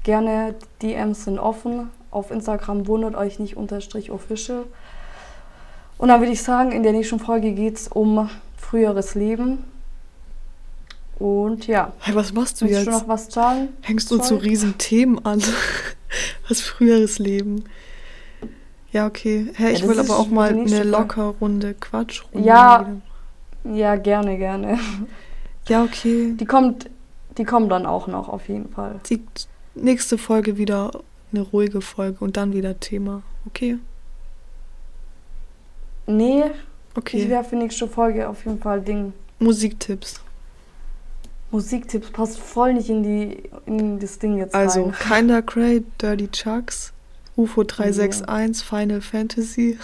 [SPEAKER 2] Gerne, DMs sind offen. Auf Instagram wundert euch nicht unterstrich official. Und dann würde ich sagen, in der nächsten Folge geht es um früheres Leben. Und ja,
[SPEAKER 1] Hey, was machst du
[SPEAKER 2] willst
[SPEAKER 1] jetzt?
[SPEAKER 2] du noch was sagen?
[SPEAKER 1] Hängst du uns so riesen Themen an? was früheres Leben. Ja, okay. Hä, ich
[SPEAKER 2] das
[SPEAKER 1] will aber auch mal eine locker Runde Quatschrunde.
[SPEAKER 2] Ja.
[SPEAKER 1] wieder.
[SPEAKER 2] Ja, gerne, gerne.
[SPEAKER 1] Ja, okay.
[SPEAKER 2] Die kommt, die kommt dann auch noch auf jeden Fall.
[SPEAKER 1] Die nächste Folge wieder eine ruhige Folge und dann wieder Thema. Okay?
[SPEAKER 2] Nee, ich
[SPEAKER 1] Okay.
[SPEAKER 2] wäre für nächste Folge auf jeden Fall Ding.
[SPEAKER 1] Musiktipps.
[SPEAKER 2] Musiktipps passt voll nicht in die in das Ding jetzt
[SPEAKER 1] Also,
[SPEAKER 2] rein.
[SPEAKER 1] Kinder Cray, Dirty Chucks, UFO 361, Final Fantasy,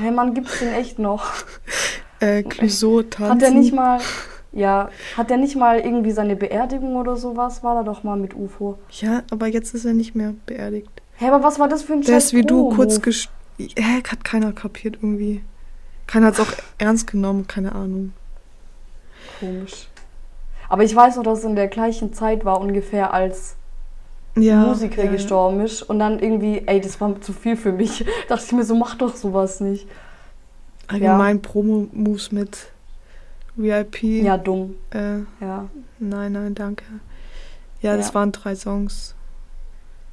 [SPEAKER 2] Hey Mann, gibt's den echt noch?
[SPEAKER 1] äh, Clouseau, Tanzen.
[SPEAKER 2] Hat der nicht mal, ja, hat der nicht mal irgendwie seine Beerdigung oder sowas? War da doch mal mit UFO.
[SPEAKER 1] Ja, aber jetzt ist er nicht mehr beerdigt.
[SPEAKER 2] Hä, aber was war das für ein
[SPEAKER 1] Der
[SPEAKER 2] scheiß
[SPEAKER 1] ist wie du kurz gest... Hä, hat keiner kapiert irgendwie. Keiner hat es auch ernst genommen, keine Ahnung.
[SPEAKER 2] Komisch. Aber ich weiß noch, dass es in der gleichen Zeit war ungefähr, als
[SPEAKER 1] Ja.
[SPEAKER 2] Musiker
[SPEAKER 1] ja,
[SPEAKER 2] gestorben ist. Und dann irgendwie, ey, das war zu viel für mich. Dachte ich mir so, mach doch sowas nicht.
[SPEAKER 1] Allgemein Promo-Moves mit VIP.
[SPEAKER 2] Ja, dumm.
[SPEAKER 1] Äh,
[SPEAKER 2] Ja.
[SPEAKER 1] nein, nein, danke. Ja, das
[SPEAKER 2] Ja.
[SPEAKER 1] waren drei Songs.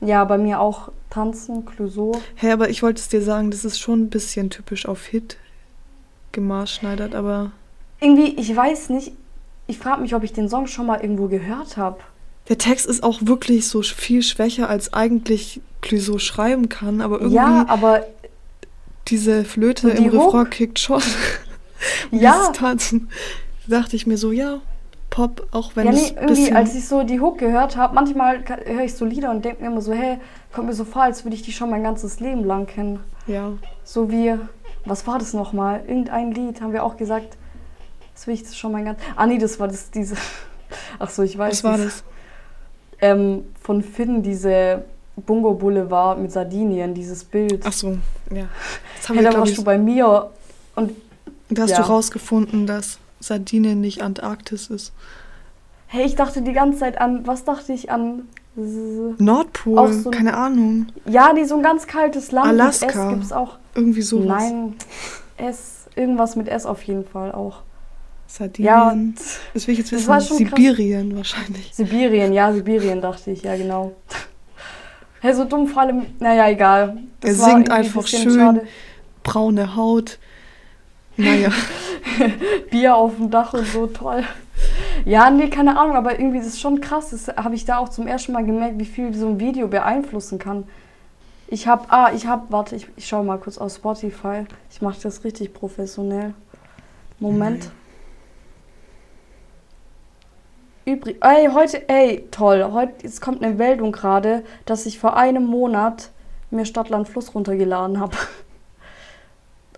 [SPEAKER 2] Ja, bei mir auch Tanzen, Clouseau.
[SPEAKER 1] Hä, aber ich wollte es dir sagen, das ist schon ein bisschen typisch auf Hit gemaßschneidert, aber
[SPEAKER 2] Irgendwie, ich weiß nicht, ich frage mich, ob ich den Song schon mal irgendwo gehört habe.
[SPEAKER 1] der Text ist auch wirklich so viel schwächer, als eigentlich Clouseau schreiben kann, aber irgendwie
[SPEAKER 2] Ja, aber
[SPEAKER 1] diese Flöte
[SPEAKER 2] die
[SPEAKER 1] im Refrain
[SPEAKER 2] Hook?
[SPEAKER 1] kickt schon.
[SPEAKER 2] Ja.
[SPEAKER 1] Dieses Tanzen. Da dachte ich mir so, ja, Pop, auch wenn
[SPEAKER 2] ja, nee, irgendwie, als ich so die Hook gehört habe, manchmal höre ich so Lieder und denke mir immer so, hey, kommt mir so vor, als würde ich die schon mein ganzes Leben lang kennen.
[SPEAKER 1] ja,
[SPEAKER 2] So wie, was war das nochmal? Irgendein Lied, haben wir auch gesagt, das will ich schon mein ganzes... Ah nee, das war das, diese... Ach so, ich weiß
[SPEAKER 1] was war das?
[SPEAKER 2] Ähm, von Finn, diese Bungo Boulevard mit Sardinien, dieses Bild.
[SPEAKER 1] Ach so, ja. Das haben
[SPEAKER 2] hey,
[SPEAKER 1] wir,
[SPEAKER 2] da warst du bei mir und
[SPEAKER 1] Da hast
[SPEAKER 2] ja.
[SPEAKER 1] du rausgefunden, dass Sardinien nicht Antarktis ist.
[SPEAKER 2] hey, ich dachte die ganze Zeit an, was dachte ich an?
[SPEAKER 1] Nordpol,
[SPEAKER 2] Auch so ein-
[SPEAKER 1] keine Ahnung.
[SPEAKER 2] Ja, die so ein ganz kaltes Land
[SPEAKER 1] Alaska.
[SPEAKER 2] mit S gibt's auch.
[SPEAKER 1] Irgendwie sowas.
[SPEAKER 2] Nein, S, irgendwas mit S auf jeden Fall auch. Ja,
[SPEAKER 1] Sardinien. Das will ich jetzt
[SPEAKER 2] das
[SPEAKER 1] wissen.
[SPEAKER 2] war schon krass.
[SPEAKER 1] Sibirien wahrscheinlich.
[SPEAKER 2] Sibirien, ja, Sibirien dachte ich, ja genau. Hey, so dumm vor allem, naja, egal.
[SPEAKER 1] Er
[SPEAKER 2] war
[SPEAKER 1] singt
[SPEAKER 2] ein
[SPEAKER 1] einfach
[SPEAKER 2] bisschen
[SPEAKER 1] schön.
[SPEAKER 2] schade.
[SPEAKER 1] Braune Haut. Naja.
[SPEAKER 2] Bier auf dem Dach und so, toll. Ja, nee, keine Ahnung, aber irgendwie das ist schon krass. Das habe ich da auch zum ersten Mal gemerkt, wie viel so ein Video beeinflussen kann. Ich habe, ah, ich habe, warte, ich, ich schaue mal kurz auf Spotify. Ich mache das richtig professionell. Moment. Übrig, ey, heute, ey, toll. Heute, jetzt kommt eine Meldung gerade, dass ich vor einem Monat mir Stadtland Fluss runtergeladen habe.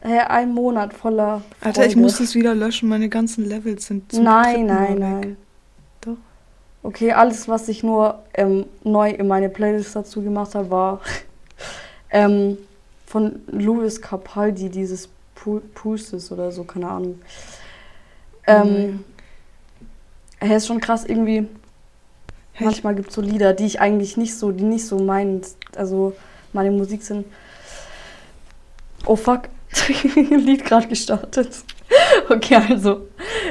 [SPEAKER 2] Hey, ein Monat voller.
[SPEAKER 1] Alter, ich
[SPEAKER 2] Freude.
[SPEAKER 1] muss das wieder löschen. Meine ganzen Levels sind zum
[SPEAKER 2] Nein, nein, nein.
[SPEAKER 1] Doch.
[SPEAKER 2] Okay, alles, was ich nur ähm, neu in meine Playlist dazu gemacht habe, war ähm, von Louis Capaldi, dieses Pu- Pulses oder so, keine Ahnung. Ähm, hey, ist schon krass, irgendwie.
[SPEAKER 1] Hey,
[SPEAKER 2] Manchmal gibt es so Lieder, die ich eigentlich nicht so, die nicht so mein, also meine Musik sind. Oh fuck, Lied gerade gestartet. Okay, also,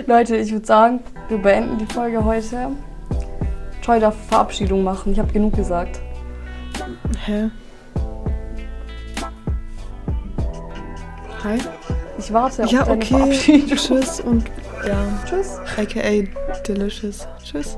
[SPEAKER 2] Leute, ich würde sagen, wir beenden die Folge heute. Joy darf Verabschiedung machen. Ich habe genug gesagt.
[SPEAKER 1] Hä? Hi?
[SPEAKER 2] Ich warte auf
[SPEAKER 1] Ja,
[SPEAKER 2] deine
[SPEAKER 1] okay.
[SPEAKER 2] Verabschiedung.
[SPEAKER 1] Tschüss und ja,
[SPEAKER 2] Tschüss.
[SPEAKER 1] aka Delicious. Tschüss.